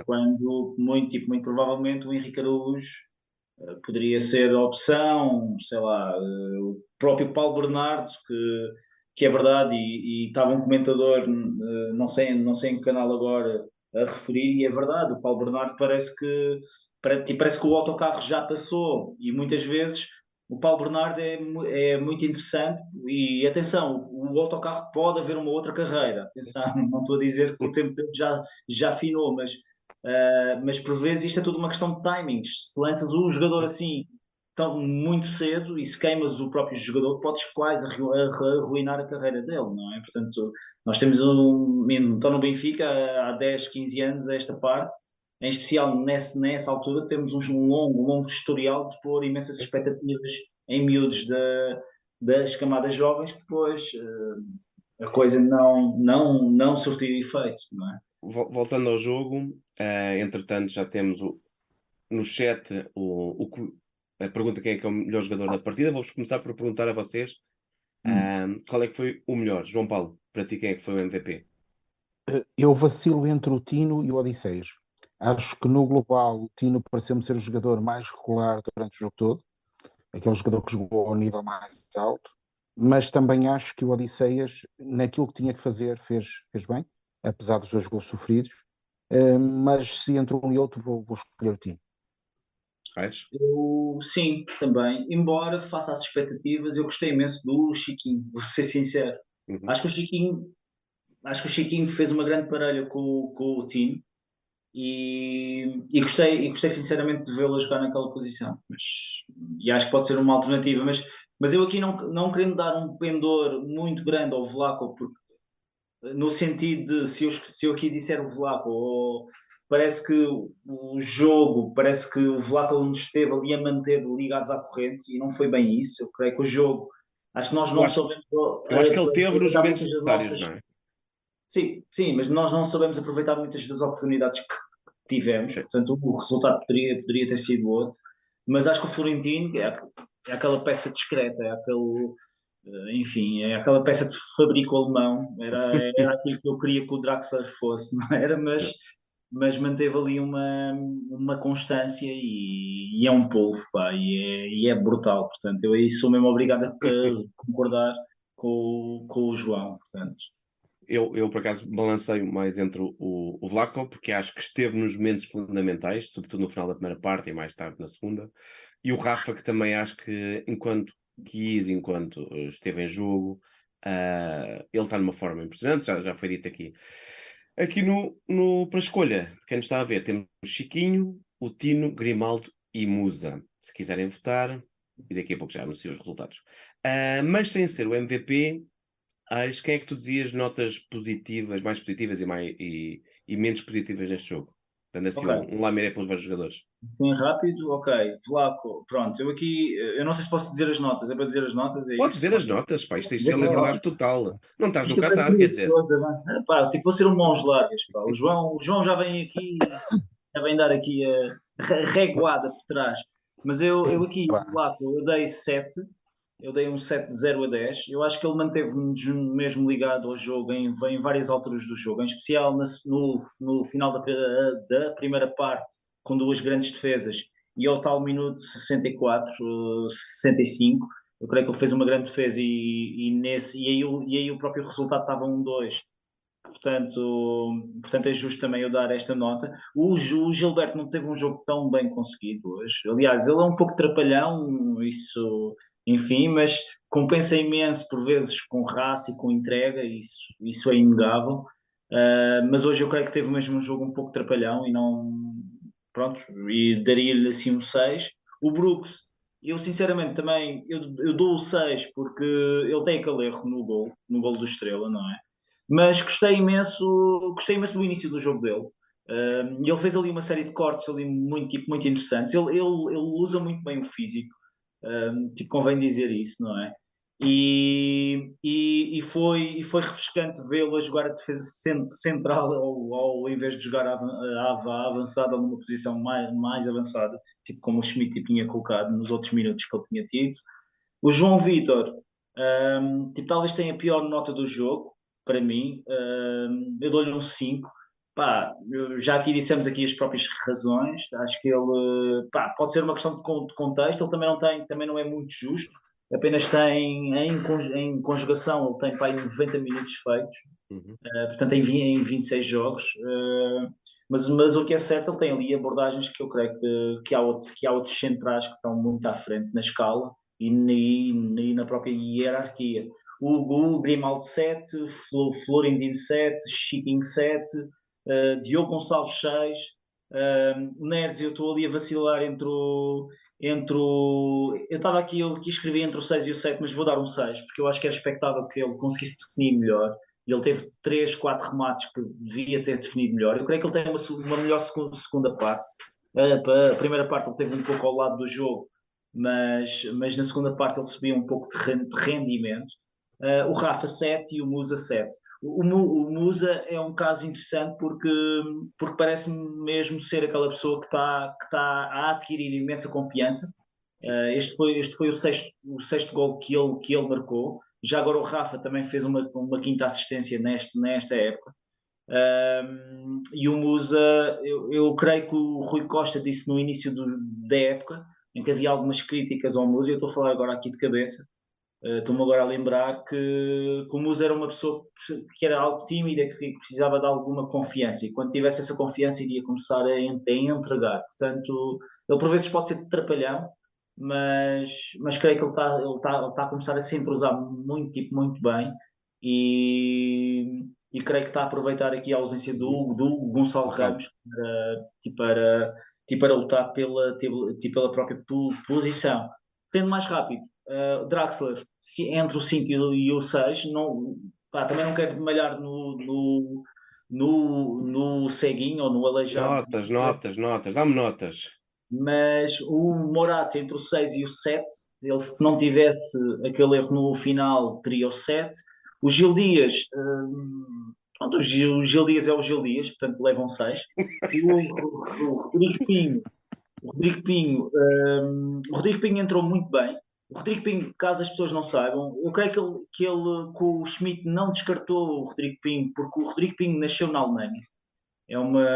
quando muito, tipo, muito provavelmente o Henrique Araújo eh, poderia ser a opção, sei lá, eh, o próprio Paulo Bernardo, que, que é verdade, e, estava um comentador, eh, não sei, não sei em que canal agora, a referir, e é verdade, o Paulo Bernardo parece que, parece que o autocarro já passou, e muitas vezes o Paulo Bernardo é, é muito interessante e atenção, o autocarro pode haver uma outra carreira. Atenção, [laughs] não estou a dizer que o tempo já, já afinou, mas, uh, mas por vezes isto é tudo uma questão de timings. Se lanças um jogador assim tão muito cedo e se queimas o próprio jogador, podes quase arruinar a carreira dele, não é? Portanto, nós temos um. Estou no Benfica há 10, 15 anos, esta parte em especial nessa, nessa altura, temos um longo, longo historial de pôr imensas expectativas em miúdos da, das camadas jovens que depois uh, a coisa não, não, não surtiu efeito. Não é? Voltando ao jogo, uh, entretanto já temos o, no chat o, o, a pergunta quem é que é o melhor jogador da partida. Vou-vos começar por perguntar a vocês hum. uh, qual é que foi o melhor. João Paulo, para ti quem é que foi o MVP? Eu vacilo entre o Tino e o Odisseias. Acho que no global o Tino pareceu-me ser o jogador mais regular durante o jogo todo, aquele jogador que jogou ao nível mais alto, mas também acho que o Odisseias, naquilo que tinha que fazer, fez, fez bem, apesar dos dois gols sofridos. Uh, mas se entre um e outro, vou, vou escolher o Tino. Eu, sim, também. Embora faça as expectativas, eu gostei imenso do Chiquinho, vou ser sincero. Uhum. Acho que o Chiquinho acho que o Chiquinho fez uma grande parelha com, com o Tino e, e, gostei, e gostei sinceramente de vê-lo jogar naquela posição. Mas, e acho que pode ser uma alternativa. Mas, mas eu aqui não, não querendo dar um pendor muito grande ao Vlaco, porque no sentido de se eu, se eu aqui disser o Vlaco, ou, parece que o jogo, parece que o Vlaco nos esteve ali a manter ligados à corrente e não foi bem isso. Eu creio que o jogo, acho que nós não eu acho, soubemos. Eu acho que ele teve nos momentos necessários, não é? Sim, sim, mas nós não sabemos aproveitar muitas das oportunidades que tivemos, portanto o resultado poderia, poderia ter sido outro, mas acho que o Florentino é, é aquela peça discreta, é aquele, eh, enfim, é aquela peça de fabrico alemão, era, era aquilo que eu queria que o Draxler fosse, não era? Mas, mas manteve ali uma, uma constância e, e é um polvo, pá, e é, e é brutal, portanto, eu aí sou mesmo obrigado a concordar com, com o João, portanto eu, eu por acaso balanceio mais entre o, o Vlaco, porque acho que esteve nos momentos fundamentais, sobretudo no final da primeira parte e mais tarde na segunda, e o Rafa, que também acho que enquanto quis, enquanto eh, esteve em jogo, uh, ele está numa forma impressionante, já, já foi dito aqui. Aqui no, no, para escolha de quem nos está a ver, temos Chiquinho, o Tino, Grimaldo e Musa. Se quiserem votar, e daqui a pouco já anuncio os resultados. Uh, mas sem ser o MVP, Ares, quem é que tu dizias notas positivas, mais positivas e, mais, e, e menos positivas neste jogo? Dando assim okay. um, um lamiré pelos vários jogadores. Bem rápido, ok. Vlaco, pronto, eu aqui, eu não sei se posso dizer as notas, é para dizer as notas? É Podes dizer as notas, pá, isto, isto é liberdade total. Não estás no Qatar, quer dizer. pá, tipo, vou ser um mãos largas, pá. O João, o João já vem aqui, já vem dar aqui a reguada por trás. Mas eu, eu aqui, Vlaco, eu dei 7 eu dei um 7 de 0 a 10. Eu acho que ele manteve-nos mesmo ligado ao jogo em, em, várias alturas do jogo, em especial no, no final da, da, primeira parte, com duas grandes defesas, e ao tal minuto 64, 65. Eu creio que ele fez uma grande defesa e, e nesse, e, aí, o, e aí o próprio resultado estava 1-2. Portanto, portanto, é justo também eu dar esta nota. O, o, Gilberto não teve um jogo tão bem conseguido hoje. Aliás, ele é um pouco trapalhão, isso enfim, mas compensa imenso por vezes com raça e com entrega, isso, isso é inegável. Uh, mas hoje eu creio que teve mesmo um jogo um pouco trapalhão e não. Pronto, e daria-lhe assim um 6. O Brooks, eu sinceramente também eu, eu dou o 6 porque ele tem aquele erro no gol, no gol do Estrela, não é? Mas gostei imenso, gostei imenso do início do jogo dele. Uh, ele fez ali uma série de cortes ali muito, tipo, muito interessantes. Ele, ele, ele usa muito bem o físico. Um, tipo, convém dizer isso, não é? E, e, e, foi, e foi refrescante vê-lo a jogar a defesa central ao, ao invés de jogar a, a, avançada numa posição mais, mais avançada, tipo como o Schmidt tinha colocado nos outros minutos que ele tinha tido. O João Vitor, um, tipo, talvez tenha a pior nota do jogo, para mim. Um, eu dou-lhe um 5. Pá, já aqui dissemos aqui as próprias razões, acho que ele pá, pode ser uma questão de contexto, ele também não tem, também não é muito justo, apenas tem em, conjugação, ele tem para aí 90 minutos feitos, uhum. uh, portanto em, em 26 jogos. Uh, mas, mas o que é certo, ele tem ali abordagens que eu creio que, que, há, outros, que há outros centrais que estão muito à frente na escala e, e, e na própria hierarquia. O, o Grimaldo 7, Florentino 7, Chiquinho 7, uh, Diogo Gonçalves 6, uh, Neres, eu estou ali a vacilar entre o, entre o. Eu estava aqui, eu aqui escrevi entre o 6 e o 7, mas vou dar um 6, porque eu acho que era expectável que ele conseguisse definir melhor. Ele teve 3, 4 remates que devia ter definido melhor. Eu creio que ele tem uma, uma melhor segunda, parte. A, a primeira parte ele teve um pouco ao lado do jogo, mas, mas na segunda parte ele subia um pouco de rendimento. Uh, o Rafa 7 e o Musa 7. O, o, Musa é um caso interessante porque, porque parece mesmo ser aquela pessoa que está que tá a adquirir imensa confiança. Uh, este foi, este foi o, sexto, o sexto gol que ele, que ele marcou. Já agora o Rafa também fez uma, uma quinta assistência neste, nesta época. Uh, e o Musa, eu, eu creio que o Rui Costa disse no início do, da época, em que havia algumas críticas ao Musa, eu estou a falar agora aqui de cabeça, Estou-me agora a lembrar que, que o Musa era uma pessoa que era algo tímida, que, precisava de alguma confiança, e quando tivesse essa confiança iria começar a, a entregar. Portanto, ele por vezes pode ser trapalhão, mas, mas creio que ele está ele tá, ele tá a começar a se entrosar muito, tipo, muito bem, e, e creio que está a aproveitar aqui a ausência do, do Gonçalo Ramos para, tipo, para, tipo, para lutar pela, tipo, pela própria posição. Sendo mais rápido, uh, Draxler entre o 5 e o 6, não, pá, também não quero malhar no, no, no, no ceguinho ou no aleijado. Notas, notas, notas, dá-me notas. Mas o Morato entre o 6 e o 7, ele se não tivesse aquele erro no final, teria o 7. O Gil Dias, hum, pronto, o Gil, o Gil Dias é o Gil Dias, portanto levam 6. o, o, o Rodrigo Pinho, o Rodrigo Pinho, um, o Rodrigo Pinho entrou muito bem. O Rodrigo Pinho, caso as pessoas não saibam, eu creio que, ele, que, ele, que o Schmidt não descartou o Rodrigo Pinho, porque o Rodrigo Pinho nasceu na Alemanha. É, uma,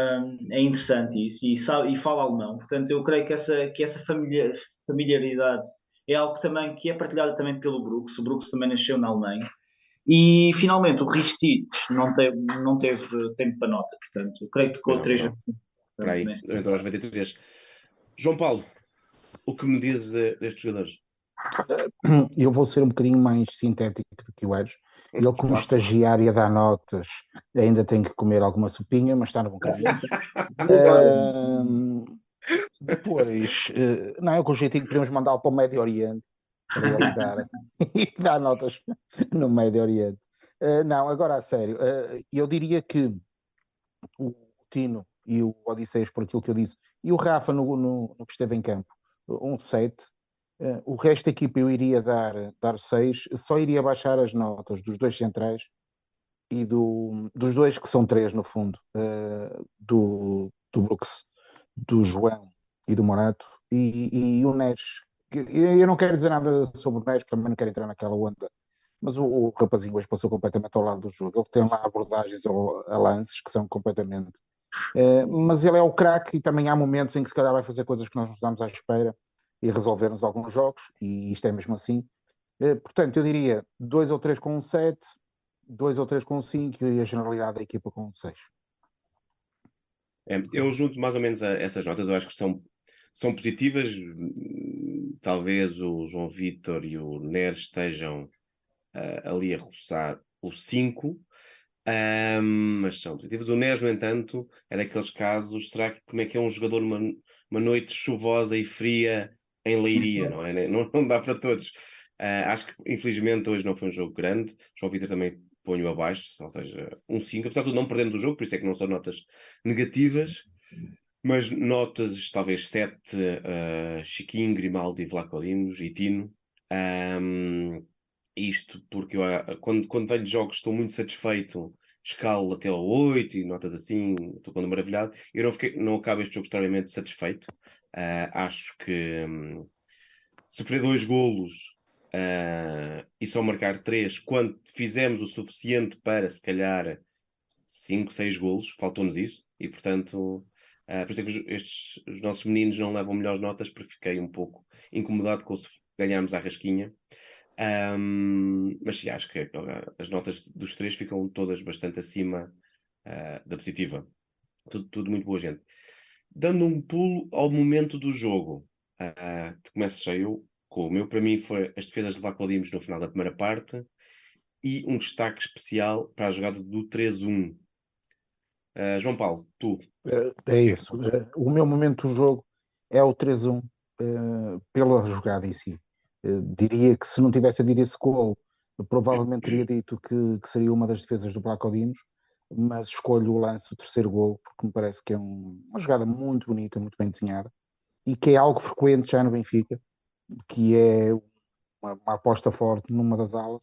é interessante isso, e, sabe, e fala alemão. Portanto, eu creio que essa, que essa familiar, familiaridade é algo também que é partilhado também pelo Brooks. O Brooks também nasceu na Alemanha. E finalmente o Ristich não teve, não teve tempo para nota, portanto, creio que tocou 3 Para aí, entre os 93. João Paulo, o que me dizes destes jogadores? Eu vou ser um bocadinho mais sintético do que o Eres. Ele, como estagiário a dar notas, ainda tem que comer alguma sopinha, mas está no bom caminho. [laughs] uh, depois, uh, não, é com jeitinho podemos mandá-lo para o Médio Oriente para ele dar, [laughs] e dar notas no Médio Oriente. Uh, não, agora a sério, uh, eu diria que o Tino e o Odisseias, por aquilo que eu disse, e o Rafa no, no, no que esteve em campo, um 7, Uh, o resto da equipa eu iria dar, dar 6, só iria baixar as notas dos dois centrais e do, dos dois que são três no fundo, uh, do, do Brooks, do João e do Morato, e, e o Neres. Eu não quero dizer nada sobre o Neres, porque também não quero entrar naquela onda, mas o, o rapazinho hoje passou completamente ao lado do jogo. Ele tem lá abordagens ou lances que são completamente. Uh, mas ele é o craque e também há momentos em que se calhar vai fazer coisas que nós não estamos à espera e resolvermos alguns jogos, e isto é mesmo assim. Eh, portanto, eu diria 2 ou 3 com um 7, 2 ou 3 com um 5 e a generalidade da equipa com um 6. É, eu junto mais ou menos a essas notas, eu acho que são, são positivas. Talvez o João Vitor e o Ner estejam uh, ali a roçar o 5, um, mas são positivas. O Neres, no entanto, é daqueles casos. Será que como é que é um jogador numa, uma noite chuvosa e fria em Leiria, não é? Não, não dá para todos. Uh, acho que infelizmente hoje não foi um jogo grande. João Vitor também ponho abaixo, ou seja, um 5, apesar de tudo não perdendo o jogo, por isso é que não são notas negativas, mas notas talvez 7, uh, Chiquinho, Grimaldi, Vlacodimos e Tino. Um, isto porque eu, ah, quando, quando tenho jogos estou muito satisfeito, escalo até ao 8 e notas assim, estou quando maravilhado. Eu não, fiquei, não acabo este jogo extremamente satisfeito. Uh, acho que um, sofrer dois golos uh, e só marcar três, quando fizemos o suficiente para se calhar cinco, seis golos, faltou-nos isso, e portanto, uh, por isso é que estes, os nossos meninos não levam melhores notas, porque fiquei um pouco incomodado com ganharmos a rasquinha. Um, mas sim, acho que as notas dos três ficam todas bastante acima uh, da positiva. Tudo, tudo, muito boa gente. Dando um pulo ao momento do jogo, uh, começo já eu com o meu. Para mim, foi as defesas de Lacodimos no final da primeira parte e um destaque especial para a jogada do 3-1. Uh, João Paulo, tu. É, é isso. O meu momento do jogo é o 3-1 pela jogada em si. Eh, diria que se não tivesse havido esse gol, provavelmente teria dito que, que seria uma das defesas do Blacodinos, mas escolho o lance, o terceiro gol, porque me parece que é um, uma jogada muito bonita, muito bem desenhada, e que é algo frequente já no Benfica, que é uma, uma aposta forte numa das alas,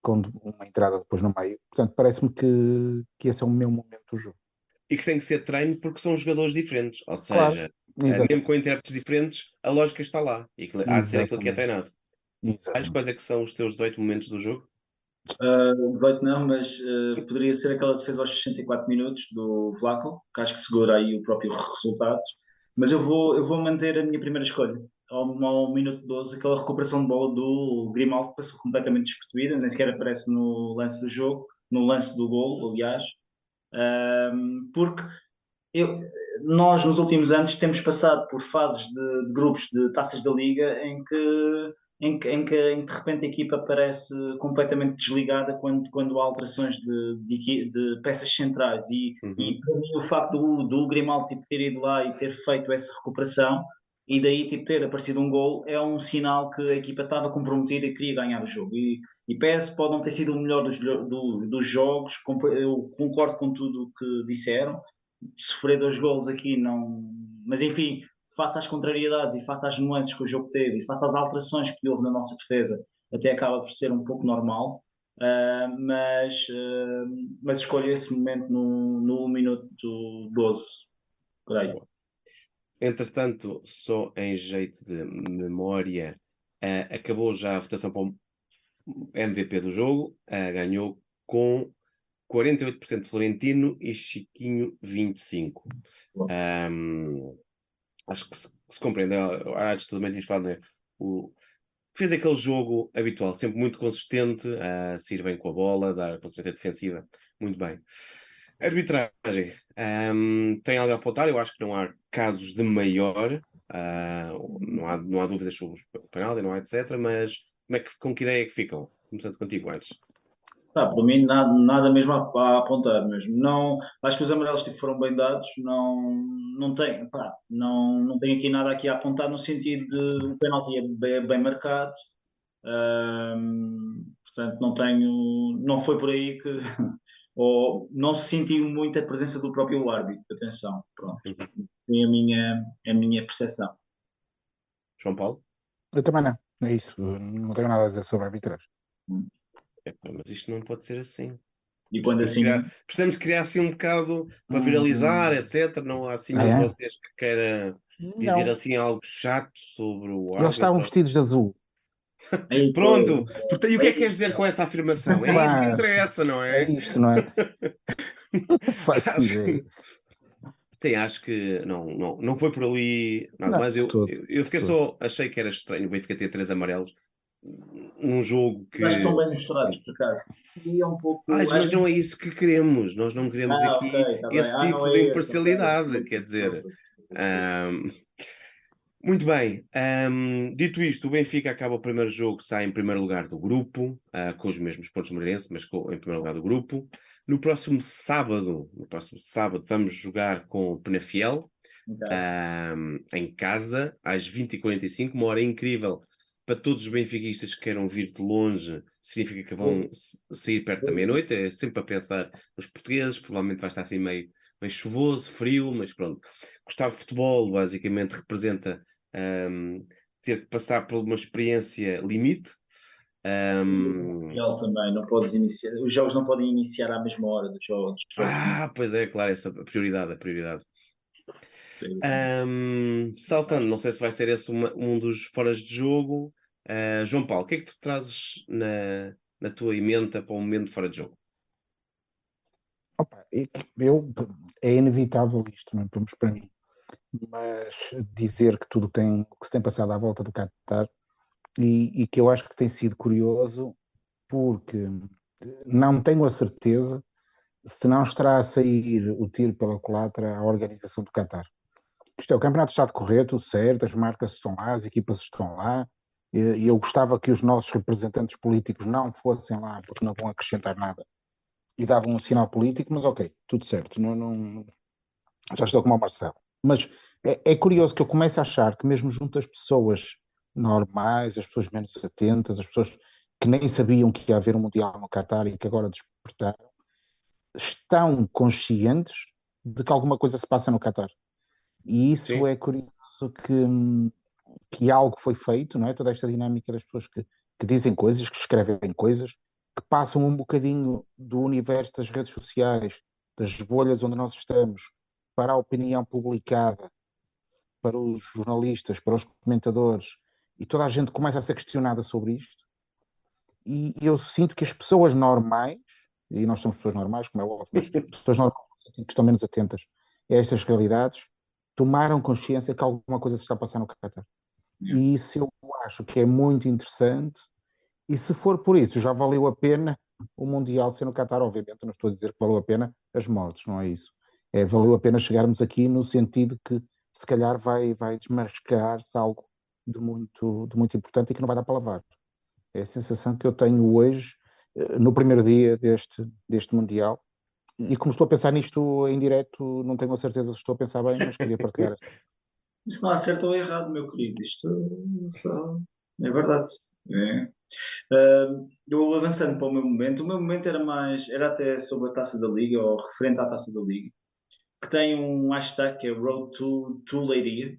com uma entrada depois no meio. Portanto, parece-me que, que esse é o meu momento do jogo. E que tem que ser treino porque são jogadores diferentes, ou seja, claro. Exatamente. mesmo com intérpretes diferentes, a lógica está lá. E há de ser aquilo que é treinado. Sabes quais é que são os teus 18 momentos do jogo? Uh, 18 não, mas uh, poderia ser aquela defesa aos 64 minutos do Vlaco, que acho que segura aí o próprio resultado. Mas eu vou, eu vou manter a minha primeira escolha. Ao, ao minuto 12, aquela recuperação de bola do Grimaldo passou completamente despercebida, nem sequer aparece no lance do jogo, no lance do gol, aliás. Uh, porque eu, nós nos últimos anos temos passado por fases de, de grupos de taças da liga em que, em que, em que, de repente a equipa parece completamente desligada quando, quando há alterações de, de, de peças centrais e, uhum. e para mim o facto do, do Grimaldo tipo, ter ido lá e ter feito essa recuperação e daí tipo, ter aparecido um gol é um sinal que a equipa estava comprometida e queria ganhar o jogo e, e PS pode não ter sido o melhor dos, do, dos jogos eu concordo com tudo o que disseram sofrer dois golos aqui não. Mas enfim, face às contrariedades e face às nuances que o jogo teve e face às alterações que houve na nossa defesa, até acaba por ser um pouco normal. Uh, mas, uh, mas escolho esse momento no, no minuto 12, creio. Entretanto, só em jeito de memória, uh, acabou já a votação para o MVP do jogo, ganhou com 48% Florentino e Chiquinho 25%. Um, acho que se, se compreende. A Artes também diz claro, né? o, fez aquele jogo habitual, sempre muito consistente, a sair bem com a bola, dar consistência defensiva, muito bem. Arbitragem. Um, tem algo a apontar? Eu acho que não há casos de maior, uh, não, há, não há dúvidas sobre o penal, não há etc. Mas como é que, com que ideia é que ficam? Começando contigo antes. Tá, para mim, nada, nada mesmo a, a, apontar mesmo. Não, acho que os amarelos tipo, foram bem dados, não, não, tem, pá, não, não tem aqui nada aqui a apontar no sentido de o penalti é bem, bem marcado. portanto, não tenho, não foi por aí que [laughs] ou não se sentiu muito a presença do próprio árbitro. Atenção, pronto. Uhum. Foi a minha, a minha percepção. João Paulo? Eu também não, é isso. Não tenho nada a dizer sobre a arbitragem. Hum mas isto não pode ser assim. E quando precisamos assim. Criar, precisamos criar assim um bocado para hum, viralizar, etc. Não há assim ah, é? vocês que queiram dizer assim algo chato sobre o. Eles estavam vestidos de azul. [laughs] Pronto, Portanto, e o que é que queres dizer com essa afirmação? É isso que interessa, não é? É isto, não é? [laughs] Fácil. Sim, acho que não, não, não foi por ali nada, não, mas eu, eu, eu, fiquei só, achei que era estranho o Benfica ter três amarelos, um jogo que. Mas são bem misturados, por acaso. Seria um pouco. Ah, mas não é isso que queremos. Nós não queremos ah, aqui okay, tá esse ah, tipo é de imparcialidade. Quer dizer. Um, muito bem. Um, dito isto, o Benfica acaba o primeiro jogo, sai em primeiro lugar do grupo, uh, com os mesmos pontos do Moreirense, mas com, em primeiro lugar do grupo. No próximo sábado, no próximo sábado, vamos jogar com o Penafiel. Em casa. Um, em casa, às 20h45, uma hora incrível para todos os benfiquistas que queiram vir de longe, significa que vão sair perto da meia-noite. É sempre a pensar nos portugueses, provavelmente vai estar assim meio, meio chuvoso, frio, mas pronto. Gostar de futebol, basicamente, representa um, ter que passar por uma experiência limite. Um... Ele também, não podes iniciar, os jogos não podem iniciar à mesma hora dos jogos. Ah, pois é, claro, essa prioridade, a prioridade. Um, saltando, não sei se vai ser esse uma, um dos foras de jogo. Uh, João Paulo, o que é que tu trazes na, na tua emenda para o momento fora de jogo? Opa, eu, é inevitável isto, não é? Vamos para mim. Mas dizer que tudo tem, que se tem passado à volta do Qatar e, e que eu acho que tem sido curioso porque não tenho a certeza se não estará a sair o tiro pela culatra a organização do Qatar. Isto é, o campeonato está tudo certo, as marcas estão lá, as equipas estão lá, e eu gostava que os nossos representantes políticos não fossem lá porque não vão acrescentar nada e davam um sinal político, mas ok, tudo certo, não, não já estou como o Marcelo. Mas é, é, curioso que eu comece a achar que mesmo junto às pessoas normais, as pessoas menos atentas, as pessoas que nem sabiam que ia haver um Mundial no Qatar e que agora despertaram, estão conscientes de que alguma coisa se passa no Qatar. E isso Sim. é curioso que, que algo foi feito, não é? Toda esta dinâmica das pessoas que, que dizem coisas, que escrevem coisas, que passam um bocadinho do universo das redes sociais, das bolhas onde nós estamos, para a opinião publicada, para os jornalistas, para os comentadores, e toda a gente começa a ser questionada sobre isto. E eu sinto que as pessoas normais, e nós somos pessoas normais, como é óbvio, mas [laughs] pessoas normais que estão menos atentas a estas realidades, tomaram consciência que alguma coisa se está a passar no Qatar. E isso eu acho que é muito interessante. E se for por isso, já valeu a pena o Mundial ser no Qatar, obviamente, não estou a dizer que valeu a pena as mortes, não é isso. É, valeu a pena chegarmos aqui no sentido que se calhar vai, vai desmascarar-se algo de muito, de muito importante e que não vai dar para lavar. É a sensação que eu tenho hoje, eh, no primeiro dia deste, deste Mundial, e como estou a pensar nisto em direto, não tenho a certeza se estou a pensar bem, mas queria partilhar. [laughs] Isso não há certo ou errado, meu querido. Isto é verdade. É. Uh, eu avançando para o meu momento, o meu momento era mais, era até sobre a taça da Liga, ou referente à taça da Liga, que tem um hashtag que é Road to, to Leiria,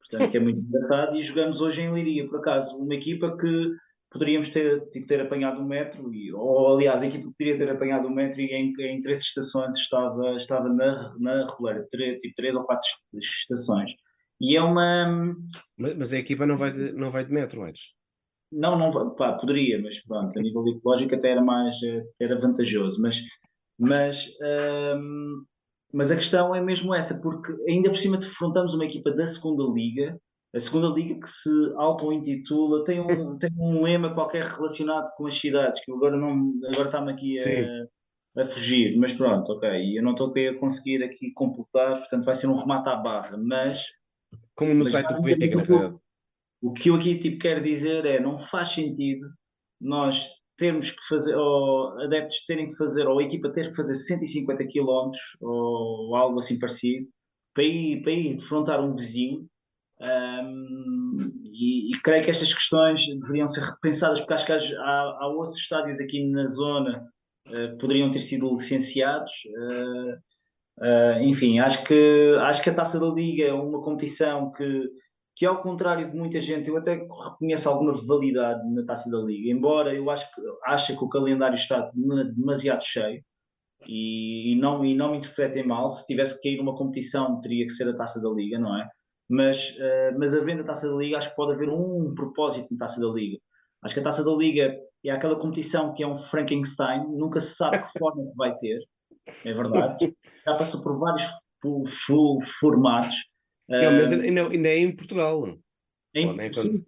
portanto, que é muito engraçado, e jogamos hoje em Leiria, por acaso, uma equipa que poderíamos ter, tipo, ter apanhado o metro, e, ou aliás, a equipa poderia ter apanhado o metro e em, em três estações estava, estava na, na regular, tipo três ou quatro estações. E é uma. Mas, mas a equipa não vai de, não vai de metro, Edson? Não, não vai, pá, poderia, mas pronto, a nível ecológico até era mais era vantajoso, mas, mas, hum, mas a questão é mesmo essa, porque ainda por cima defrontamos uma equipa da segunda liga a segunda liga que se auto-intitula, tem um, [laughs] tem um lema qualquer relacionado com as cidades, que agora não agora está-me aqui a, a, fugir, mas pronto, ok, eu não estou a conseguir aqui completar, portanto vai ser um remate à barra, mas como no mas, site do Benfica, na verdade. O que eu aqui tipo, quero dizer é, não faz sentido nós termos que fazer, ou adeptos terem que fazer, ou a equipa ter que fazer 150 km, ou algo assim parecido, para ir, para ir defrontar um vizinho, um, e, e, creio que estas questões deveriam ser repensadas, porque acho que há, há outros estádios aqui na zona uh, que poderiam ter sido licenciados. Uh, enfim, acho que, acho que a Taça da Liga é uma competição que, que, ao contrário de muita gente, eu até reconheço alguma validade na Taça da Liga, embora eu acho que, acho que o calendário está demasiado cheio. E, não, e não me interpretem mal, se tivesse que cair uma competição teria que ser a Taça da Liga, não é? Mas, uh, mas havendo a Taça da Liga, acho que pode haver um propósito na Taça da Liga. Acho que a Taça da Liga é aquela competição que é um Frankenstein, nunca se sabe que forma que vai ter, é verdade. Já passou por vários formatos. Não, mas eh, ainda, é em Portugal. Em, é sim.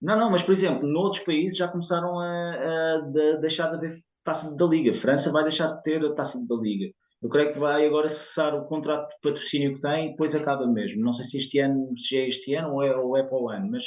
Não, não, mas por exemplo, noutros países já começaram a, a, a deixar de haver taça da Liga. França vai deixar de ter a taça da Liga. Eu creio que vai agora cessar o contrato de patrocínio que tem e depois acaba mesmo. Não sei se este ano, se é este ano ou é, ou é para o ano, mas,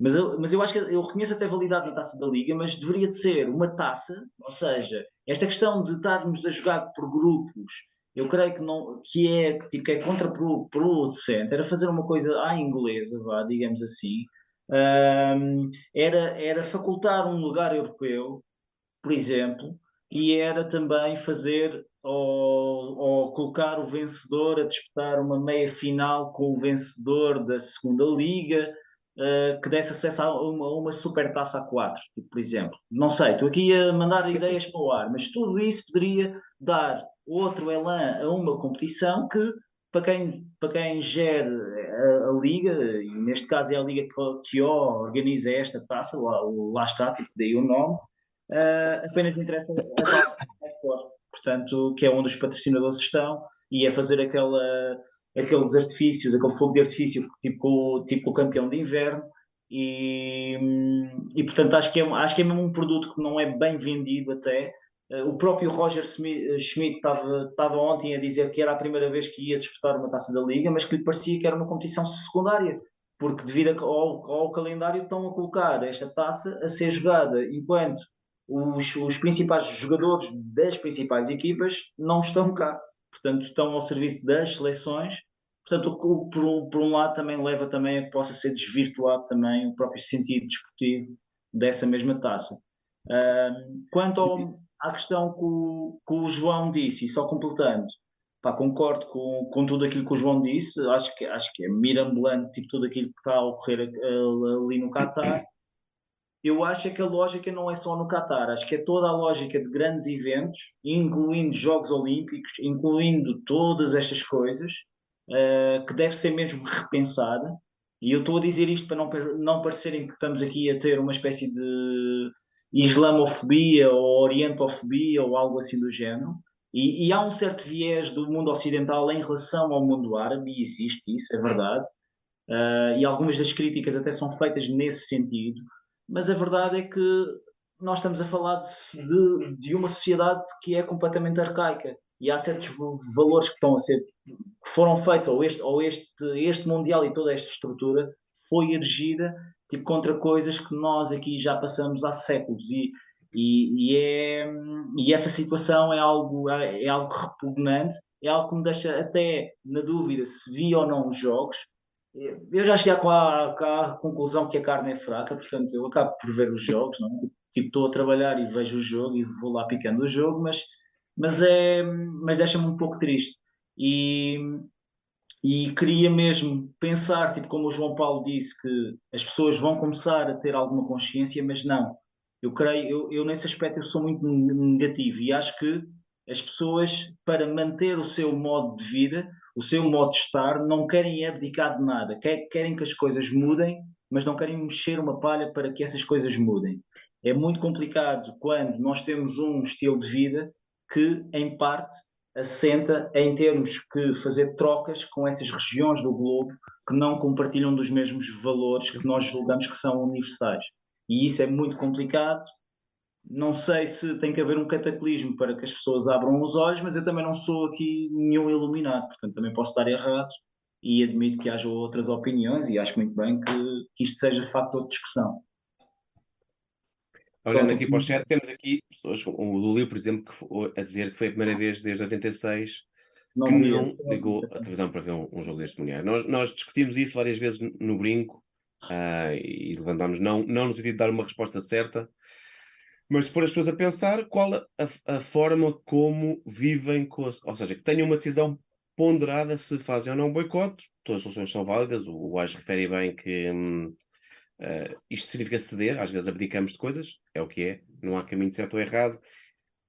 mas, eu, mas eu acho que eu reconheço até a validade da taça da Liga, mas deveria de ser uma taça, ou seja, esta questão de estarmos a jogar por grupos, eu creio que não que é, tipo, que é contraproducente, era fazer uma coisa à inglesa, vá, digamos assim, um, era, era facultar um lugar europeu, por exemplo, e era também fazer ou, ou, colocar o vencedor a disputar uma meia final com o vencedor da segunda liga, uh, que desse acesso a uma, uma super taça a quatro, tipo, por exemplo. Não sei, estou aqui a mandar ideias para o ar, mas tudo isso poderia dar outro elan a uma competição que, para quem, para quem gere a, a liga, e neste caso é a liga que, que organiza esta taça, lá, lá está, tipo, daí o nome, uh, apenas interessa a taça portanto, que é onde os patrocinadores estão, e é fazer aquela, aqueles artifícios, aquele fogo de artifício, tipo, tipo o campeão de inverno, e, e portanto acho que, é, acho que é mesmo um produto que não é bem vendido até. Uh, o próprio Roger Schmidt estava ontem a dizer que era a primeira vez que ia disputar uma taça da Liga, mas que lhe parecia que era uma competição secundária, porque devido ao, ao calendário estão a colocar esta taça a ser jogada enquanto os, os principais jogadores das principais equipas não estão cá, portanto estão ao serviço das seleções Portanto, por, por, um lado também leva também a que possa ser desvirtuado também o próprio sentido discutido dessa mesma taça. Uh, quanto ao, à questão que o, que o, João disse, e só completando, pá, concordo com, com tudo aquilo que o João disse, acho que, acho que é mirambulante tipo, tudo aquilo que está a ocorrer ali no Qatar. Eu acho é que a lógica não é só no Qatar, acho que é toda a lógica de grandes eventos, incluindo Jogos Olímpicos, incluindo todas estas coisas, uh, que deve ser mesmo repensada. E eu estou a dizer isto para não, não parecerem que estamos aqui a ter uma espécie de islamofobia ou orientofobia ou algo assim do género. E, e, há um certo viés do mundo ocidental em relação ao mundo árabe, e existe isso, é verdade. Uh, e algumas das críticas até são feitas nesse sentido. Mas a verdade é que nós estamos a falar de, de, de uma sociedade que é completamente arcaica. E há certos valores que estão a ser que foram feitos ou este ou este este mundial e toda esta estrutura foi erigida tipo contra coisas que nós aqui já passamos há séculos. E e, e é e essa situação é algo é algo repugnante é algo que me deixa até na dúvida se vi ou não os jogos eu já cheguei à, à conclusão que a carne é fraca portanto eu acabo por ver os jogos não é? tipo estou a trabalhar e vejo o jogo e vou lá picando o jogo mas mas, é, mas deixa-me um pouco triste. E, e queria mesmo pensar, tipo como o João Paulo disse, que as pessoas vão começar a ter alguma consciência, mas não. Eu creio, eu, eu nesse aspecto eu sou muito negativo e acho que as pessoas, para manter o seu modo de vida, o seu modo de estar, não querem abdicar de nada. Querem que as coisas mudem, mas não querem mexer uma palha para que essas coisas mudem. É muito complicado quando nós temos um estilo de vida que, em parte, assenta em termos que fazer trocas com essas regiões do globo que não compartilham dos mesmos valores que nós julgamos que são universais. E isso é muito complicado. Não sei se tem que haver um cataclismo para que as pessoas abram os olhos, mas eu também não sou aqui nenhum iluminado, portanto também posso estar errado e admito que haja outras opiniões e acho muito bem que, que isto seja fator de discussão. Olhando aqui para o chat, temos aqui pessoas, o Lulio, por exemplo, que, a dizer que foi a primeira vez desde 86 não que não ligou a televisão para ver um, um jogo deste Mundial. Nós, nós, discutimos isso várias vezes no brinco uh, e levantámos, não, não no sentido de dar uma resposta certa, mas pôr as pessoas a pensar qual a, a forma como vivem, com ou seja, que tenham uma decisão ponderada se fazem ou não um boicote. Todas as soluções são válidas. O, Age refere bem que. Hum, Uh, isto significa ceder, às vezes abdicamos de coisas, é o que é, não há caminho certo ou errado.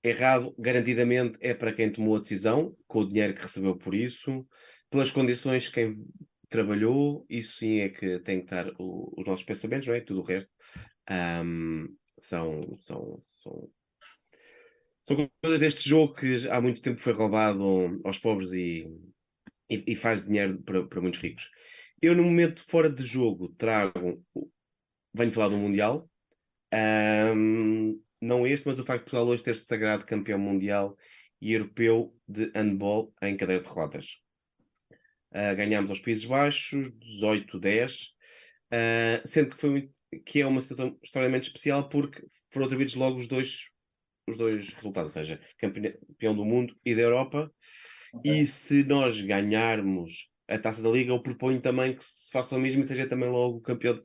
Errado, garantidamente, é para quem tomou a decisão, com o dinheiro que recebeu por isso, pelas condições que quem trabalhou, isso sim é que tem que estar o, os nossos pensamentos, não é? Tudo o resto um, são, são, são, são coisas deste jogo que há muito tempo foi roubado aos pobres e, e, e faz dinheiro para, para muitos ricos. Eu, no momento fora de jogo, trago venho falar do Mundial. Um, não este, mas o facto de Portugal hoje ter se sagrado campeão mundial e europeu de handball em cadeira de rodas. Uh, ganhámos aos Países Baixos, 18-10, uh, ah, sendo que, foi, que é uma situação extremamente especial porque foram atribuídos logo os dois, os dois resultados, ou seja, campeão do mundo e da Europa. Okay. E se nós ganharmos a taça da Liga, eu proponho também que se faça o mesmo e seja também logo campeão de,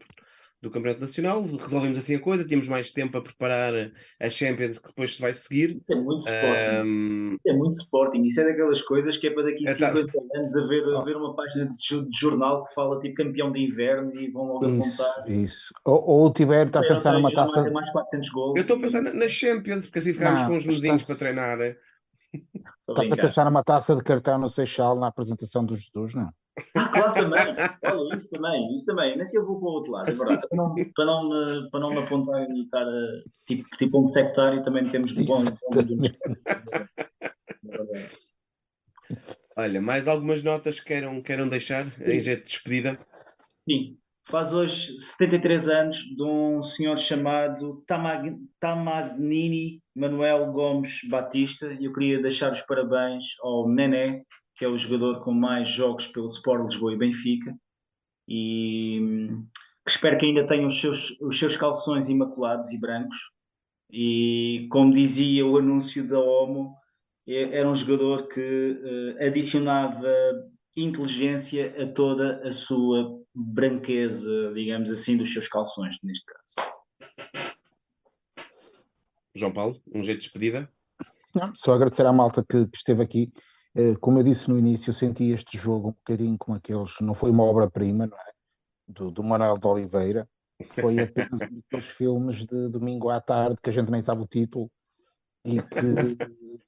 do Campeonato Nacional, resolvemos assim a coisa, tínhamos mais tempo a preparar a Champions que depois se vai seguir. É muito Sporting. Um... É muito Sporting. Isso é daquelas coisas que é para daqui a 50 é, anos a ver, a ver uma página de, jornal que fala tipo campeão de inverno e vão logo isso, apontar. Isso. Ou, ou o Tiber está a pensar numa taça. Mais 400 gols. Eu estou a pensar na, Champions, porque assim ficámos com os vizinhos estás... para treinar. Estás a pensar numa taça de cartão no Seixal na apresentação do Jesus, não? Ah, claro, também. Olha, isso também, isso também. Nem sequer vou para o outro lado, é verdade. Para não, para não, me, para não me apontar e estar tipo, tipo um sectário, também temos bons. Olha, mais algumas notas que queiram, queiram deixar em jeito de despedida? Sim. faz hoje 73 anos de um senhor chamado Tamag Tamagnini Manuel Gomes Batista e eu queria deixar os parabéns ao Nené, que é o jogador com mais jogos pelo Sport Lisboa e Benfica e hum, que espero que ainda tenha os seus, os seus calções imaculados e brancos e como dizia o anúncio da OMO é, era um jogador que uh, adicionava inteligência a toda a sua branqueza, digamos assim, dos seus calções, neste caso. João Paulo, um jeito de despedida? Não, só agradecer à malta que, que esteve aqui. Uh, como eu disse no início, eu senti este jogo um bocadinho com aqueles. Não foi uma obra-prima, não é? Do, do Manuel de Oliveira. Foi apenas um daqueles filmes de domingo à tarde que a gente nem sabe o título e que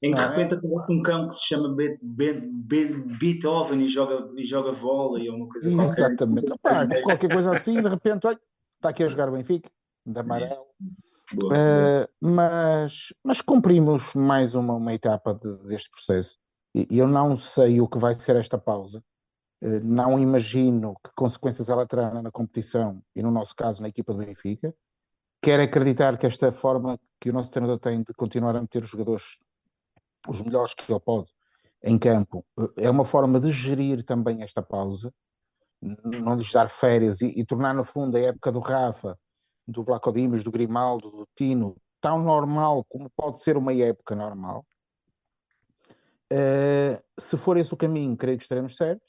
em que de repente aparece um cão que se chama Be Be Be Beethoven e joga, e joga vôlei ou uma coisa Exatamente. Qualquer. qualquer coisa assim, de repente, olha, está aqui a jogar o Benfica, de amarelo. Boa, uh, mas, mas cumprimos mais uma, uma etapa de, deste processo. Eu não sei o que vai ser esta pausa. Uh, não imagino que consequências ela terá na competição e, no nosso caso, na equipa do Benfica. Quero acreditar que esta forma que o nosso treinador tem de continuar a meter os jogadores os melhores que ele pode em campo, é uma forma de gerir também esta pausa, não lhes dar férias e, e tornar no fundo a época do Rafa, do Vlaco Dimas, do Grimaldo, do Tino, tão normal como pode ser uma época normal. Uh, se for esse o caminho, creio que estaremos certos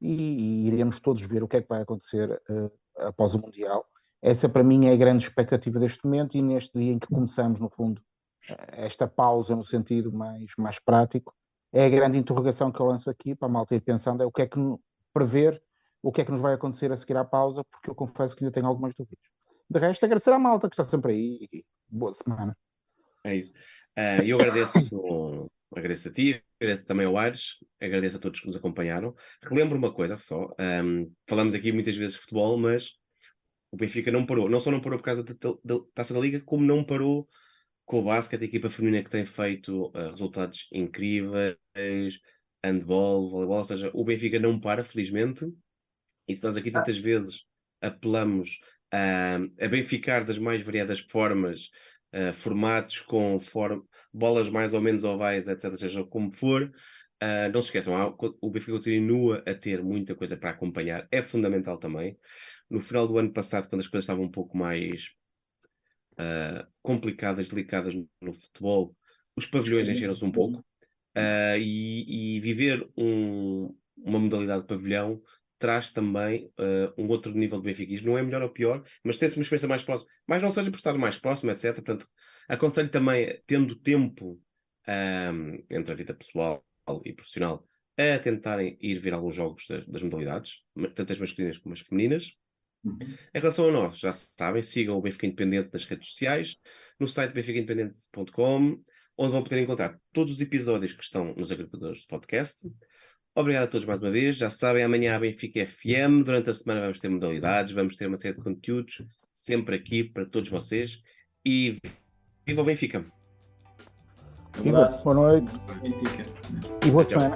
e, e, iremos todos ver o que é que vai acontecer uh, após o Mundial. Essa para mim é a grande expectativa deste momento e neste dia em que começamos, no fundo, esta pausa no sentido mais, mais prático, é a grande interrogação que eu lanço aqui para a malta ir pensando, é o que é que prever, o que é que nos vai acontecer a seguir à pausa, porque eu confesso que ainda tenho algumas dúvidas. De resto, agradecer à malta que está sempre aí e boa semana. É isso. Uh, eu agradeço, agradeço a ti, agradeço também ao Ares, agradeço a todos que nos acompanharam. Relembro uma coisa só, um, falamos aqui muitas vezes de futebol, mas o Benfica não parou, não só não parou por causa da, da Taça da Liga, como não parou com o basquete, a equipa feminina que tem feito uh, resultados incríveis, handball, voleibol, ou seja, o Benfica não para, felizmente, e nós aqui tantas vezes apelamos a benficar das mais variadas formas, uh, formatos com form bolas mais ou menos ovais, etc., seja como for, uh, não se esqueçam, há, o Benfica continua a ter muita coisa para acompanhar, é fundamental também. No final do ano passado, quando as coisas estavam um pouco mais uh, complicadas, delicadas no futebol, os pavilhões encheram-se um pouco uh, e, e, viver um, uma modalidade de pavilhão traz também uh, um outro nível de benfiquismo. Não é melhor ou pior, mas tem-se uma experiência mais próxima. Mas não seja por estar mais próximo, etc. Portanto, aconselho também, tendo tempo um, entre a vida pessoal e profissional, a tentarem ir ver alguns jogos das, das modalidades, tanto as masculinas como as femininas. Uhum. Em relação a nós, já sabem, sigam o Benfica Independente nas redes sociais, no site benficaindependente.com, onde vão poder encontrar todos os episódios que estão nos agregadores de podcast. Obrigado a todos mais uma vez. Já sabem, amanhã a Benfica FM. Durante a semana vamos ter modalidades, vamos ter uma série de conteúdos, sempre aqui para todos vocês. E viva o Benfica! Viva, boa noite Benfica. e boa semana.